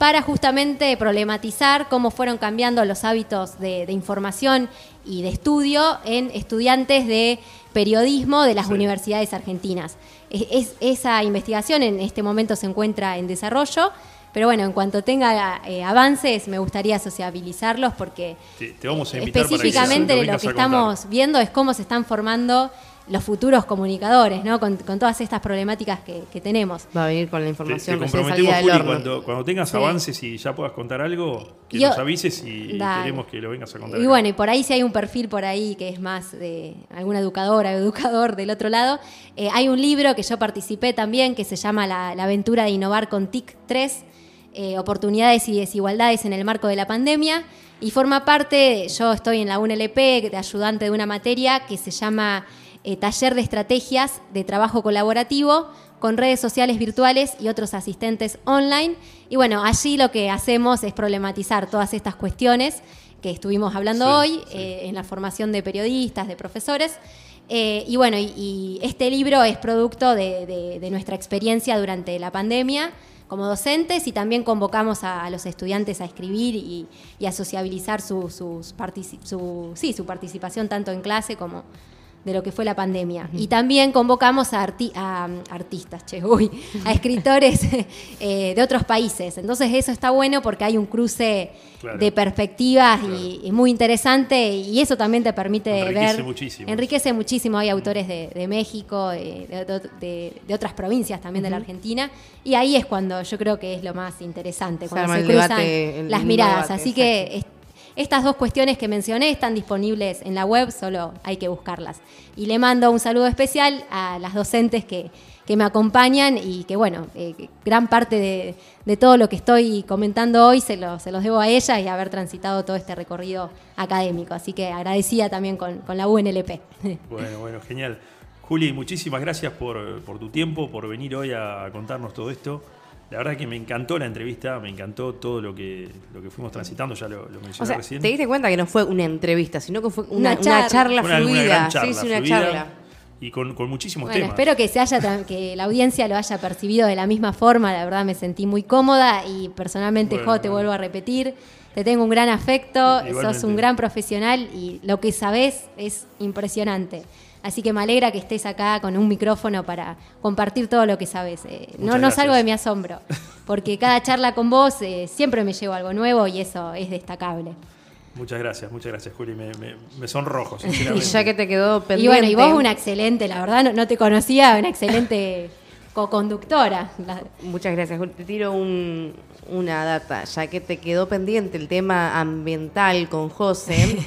para justamente problematizar cómo fueron cambiando los hábitos de, de información y de estudio en estudiantes de periodismo de las Sí. universidades argentinas. Es- es- esa investigación en este momento se encuentra en desarrollo, pero bueno, en cuanto tenga eh, avances me gustaría sociabilizarlos porque Te, te vamos a invitar específicamente para que lo que estamos viendo es cómo se están formando los futuros comunicadores, ¿no? Con, con todas estas problemáticas que, que tenemos. Va a venir con la Te, información te recién comprometemos, Juli, cuando, cuando tengas Sí. avances y ya puedas contar algo, que Yo- nos avises y queremos que lo vengas a contar. Y acá. bueno, y por ahí si hay un perfil por ahí que es más de alguna educadora o educador del otro lado, eh, hay un libro que yo participé también que se llama La, la aventura de innovar con TIC 3, eh, oportunidades y desigualdades en el marco de la pandemia, y forma parte, yo estoy en la UNLP de ayudante de una materia que se llama eh, Taller de Estrategias de Trabajo Colaborativo con redes sociales virtuales y otros asistentes online. Y bueno, allí lo que hacemos es problematizar todas estas cuestiones que estuvimos hablando Sí, hoy sí. eh, en la formación de periodistas, de profesores. Eh, y bueno, y, y este libro es producto de, de- de nuestra experiencia durante la pandemia como docentes y también convocamos a, a los estudiantes a escribir y, y a sociabilizar su, sus partici- su- sí, su participación tanto en clase como de lo que fue la pandemia. Y también convocamos a, arti- a, um, artistas, che, uy, a escritores *laughs* eh, de otros países. Entonces eso está bueno porque hay un cruce Claro. de perspectivas Claro. y, y muy interesante y eso también te permite Enriquece ver... muchísimo. Enriquece muchísimo. Hay autores de, de México, eh, de, de- de- de otras provincias también de la Argentina y ahí es cuando yo creo que es lo más interesante, cuando se cruzan debate, las miradas. debate, Así que es- estas dos cuestiones que mencioné están disponibles en la web, solo hay que buscarlas. Y le mando un saludo especial a las docentes que, que me acompañan y que, bueno, eh, gran parte de, de todo lo que estoy comentando hoy se, lo- se los debo a ellas y haber transitado todo este recorrido académico. Así que agradecida también con, con la UNLP. *laughs* Bueno, bueno, genial. Juli, muchísimas gracias por, por tu tiempo, por venir hoy a contarnos todo esto. La verdad que me encantó la entrevista, me encantó todo lo que, lo que fuimos transitando, ya lo, lo mencioné O sea, recién. te diste cuenta que no fue una entrevista, sino que fue una, Una una charla. charla, Una- una fluida. gran charla, sí, sí, una fluida, charla. Y con, con muchísimos Bueno, temas. espero que se haya que la audiencia lo haya percibido de la misma forma. La verdad me sentí muy cómoda y personalmente, Bueno, Jo, te bueno. vuelvo a repetir. Te tengo un gran afecto, sos Igualmente. un gran profesional y lo que sabés es impresionante. Así que me alegra que estés acá con un micrófono para compartir todo lo que sabes. Eh, no, salgo de mi asombro, porque cada charla con vos eh, siempre me llevo algo nuevo y eso es destacable. Muchas gracias, muchas gracias, Juli. Me, me, me sonrojo, *laughs* Y ya que te quedó Y pendiente. bueno, y vos una excelente, la verdad, no, no te conocía, una excelente *laughs* co-conductora. La- Muchas gracias. Juli. Te tiro un- una data, ya que te quedó pendiente el tema ambiental con José. *laughs*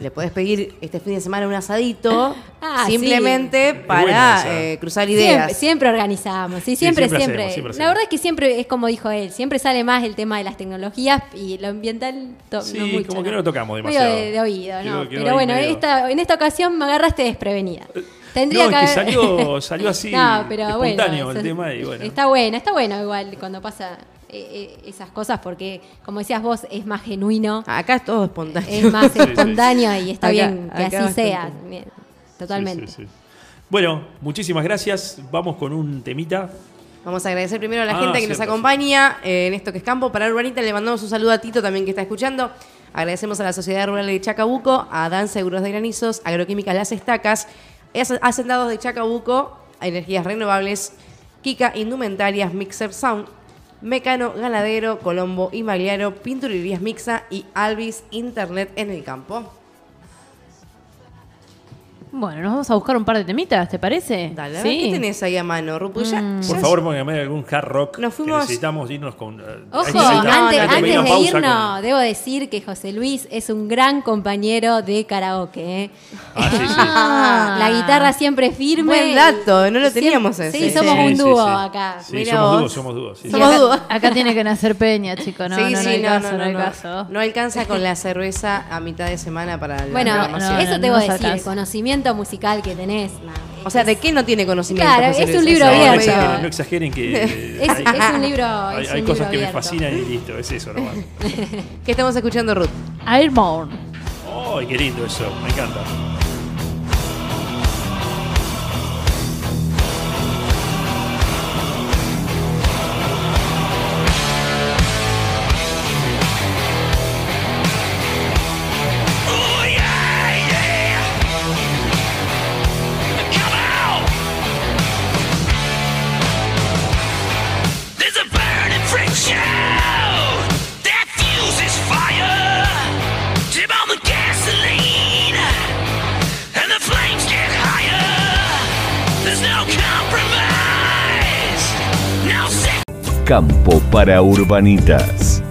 le podés pedir este fin de semana un asadito, *laughs* Ah, simplemente para eh, cruzar ideas. siempre organizamos, sí, siempre, siempre siempre. hacemos, siempre La hacemos. verdad es que siempre es como dijo él, siempre sale más el tema de las tecnologías y lo ambiental Sí, no mucho. como que no lo tocamos Medio demasiado. de, de oído, Quedó- ¿no? quedó Pero bueno, esta, en esta ocasión me agarraste desprevenida. no, Tendría es que haber- salió, *laughs* salió así, No, pero bueno, espontáneo el tema y bueno. Está bueno, está bueno igual cuando pasa eh, eh, esas cosas porque, como decías vos, es más genuino. Acá es todo espontáneo. es más *laughs* Sí, sí. espontáneo y está Acá- bien que así sea. Bien, Totalmente. Sí, sí, sí. Bueno, muchísimas gracias. Vamos con un temita. Vamos a agradecer primero a la Ah, gente que nos acompaña eh, en esto que es campo. Para Urbanita le mandamos un saludo a Tito también que está escuchando. Agradecemos a la Sociedad Rural de Chacabuco, a Dan Seguros de Granizos, Agroquímica Las Estacas, Hac- Hacendados de Chacabuco, a Energías Renovables, Kika Indumentarias, Mixer Sound, Mecano Ganadero, Colombo Inmobiliario, Pinturerías Mixa y Alvis Internet en el campo. Bueno, nos vamos a buscar un par de temitas, ¿te parece? Dale, ¿qué tenés ahí a mano, Rupu? Ya- Mm. Por favor, póngame algún hard rock. Nos que fuimos- necesitamos irnos con. eh, Ojo, antes, de irnos, con- debo decir que José Luis es un gran compañero de karaoke. ¿eh? Ah, sí, sí. Ah. *laughs* La guitarra siempre firme. Buen dato, no lo Siempre- teníamos ese. Sí, somos Sí, un sí, dúo sí. acá. Sí, somos dúos, somos sí. Somos acá, dúo. acá tiene que nacer Peña, chicos. No, sí, no, no hay no, caso, no, hay caso. Alcanza con la cerveza a mitad de semana para la Bueno, eso te voy a decir, alcanza. Conocimiento musical que tenés. no, O sea, ¿de qué no tiene conocimiento? Claro, es un libro No, no abierto. exageren, no exageren que. eh, Es- hay- es un libro- Hay, es hay un cosas libro que me abierto. fascinan y listo, es eso nomás. ¿Qué estamos escuchando, Ruth? Airborne. ¡Ay, qué lindo eso! Me encanta. Para Urbanitas.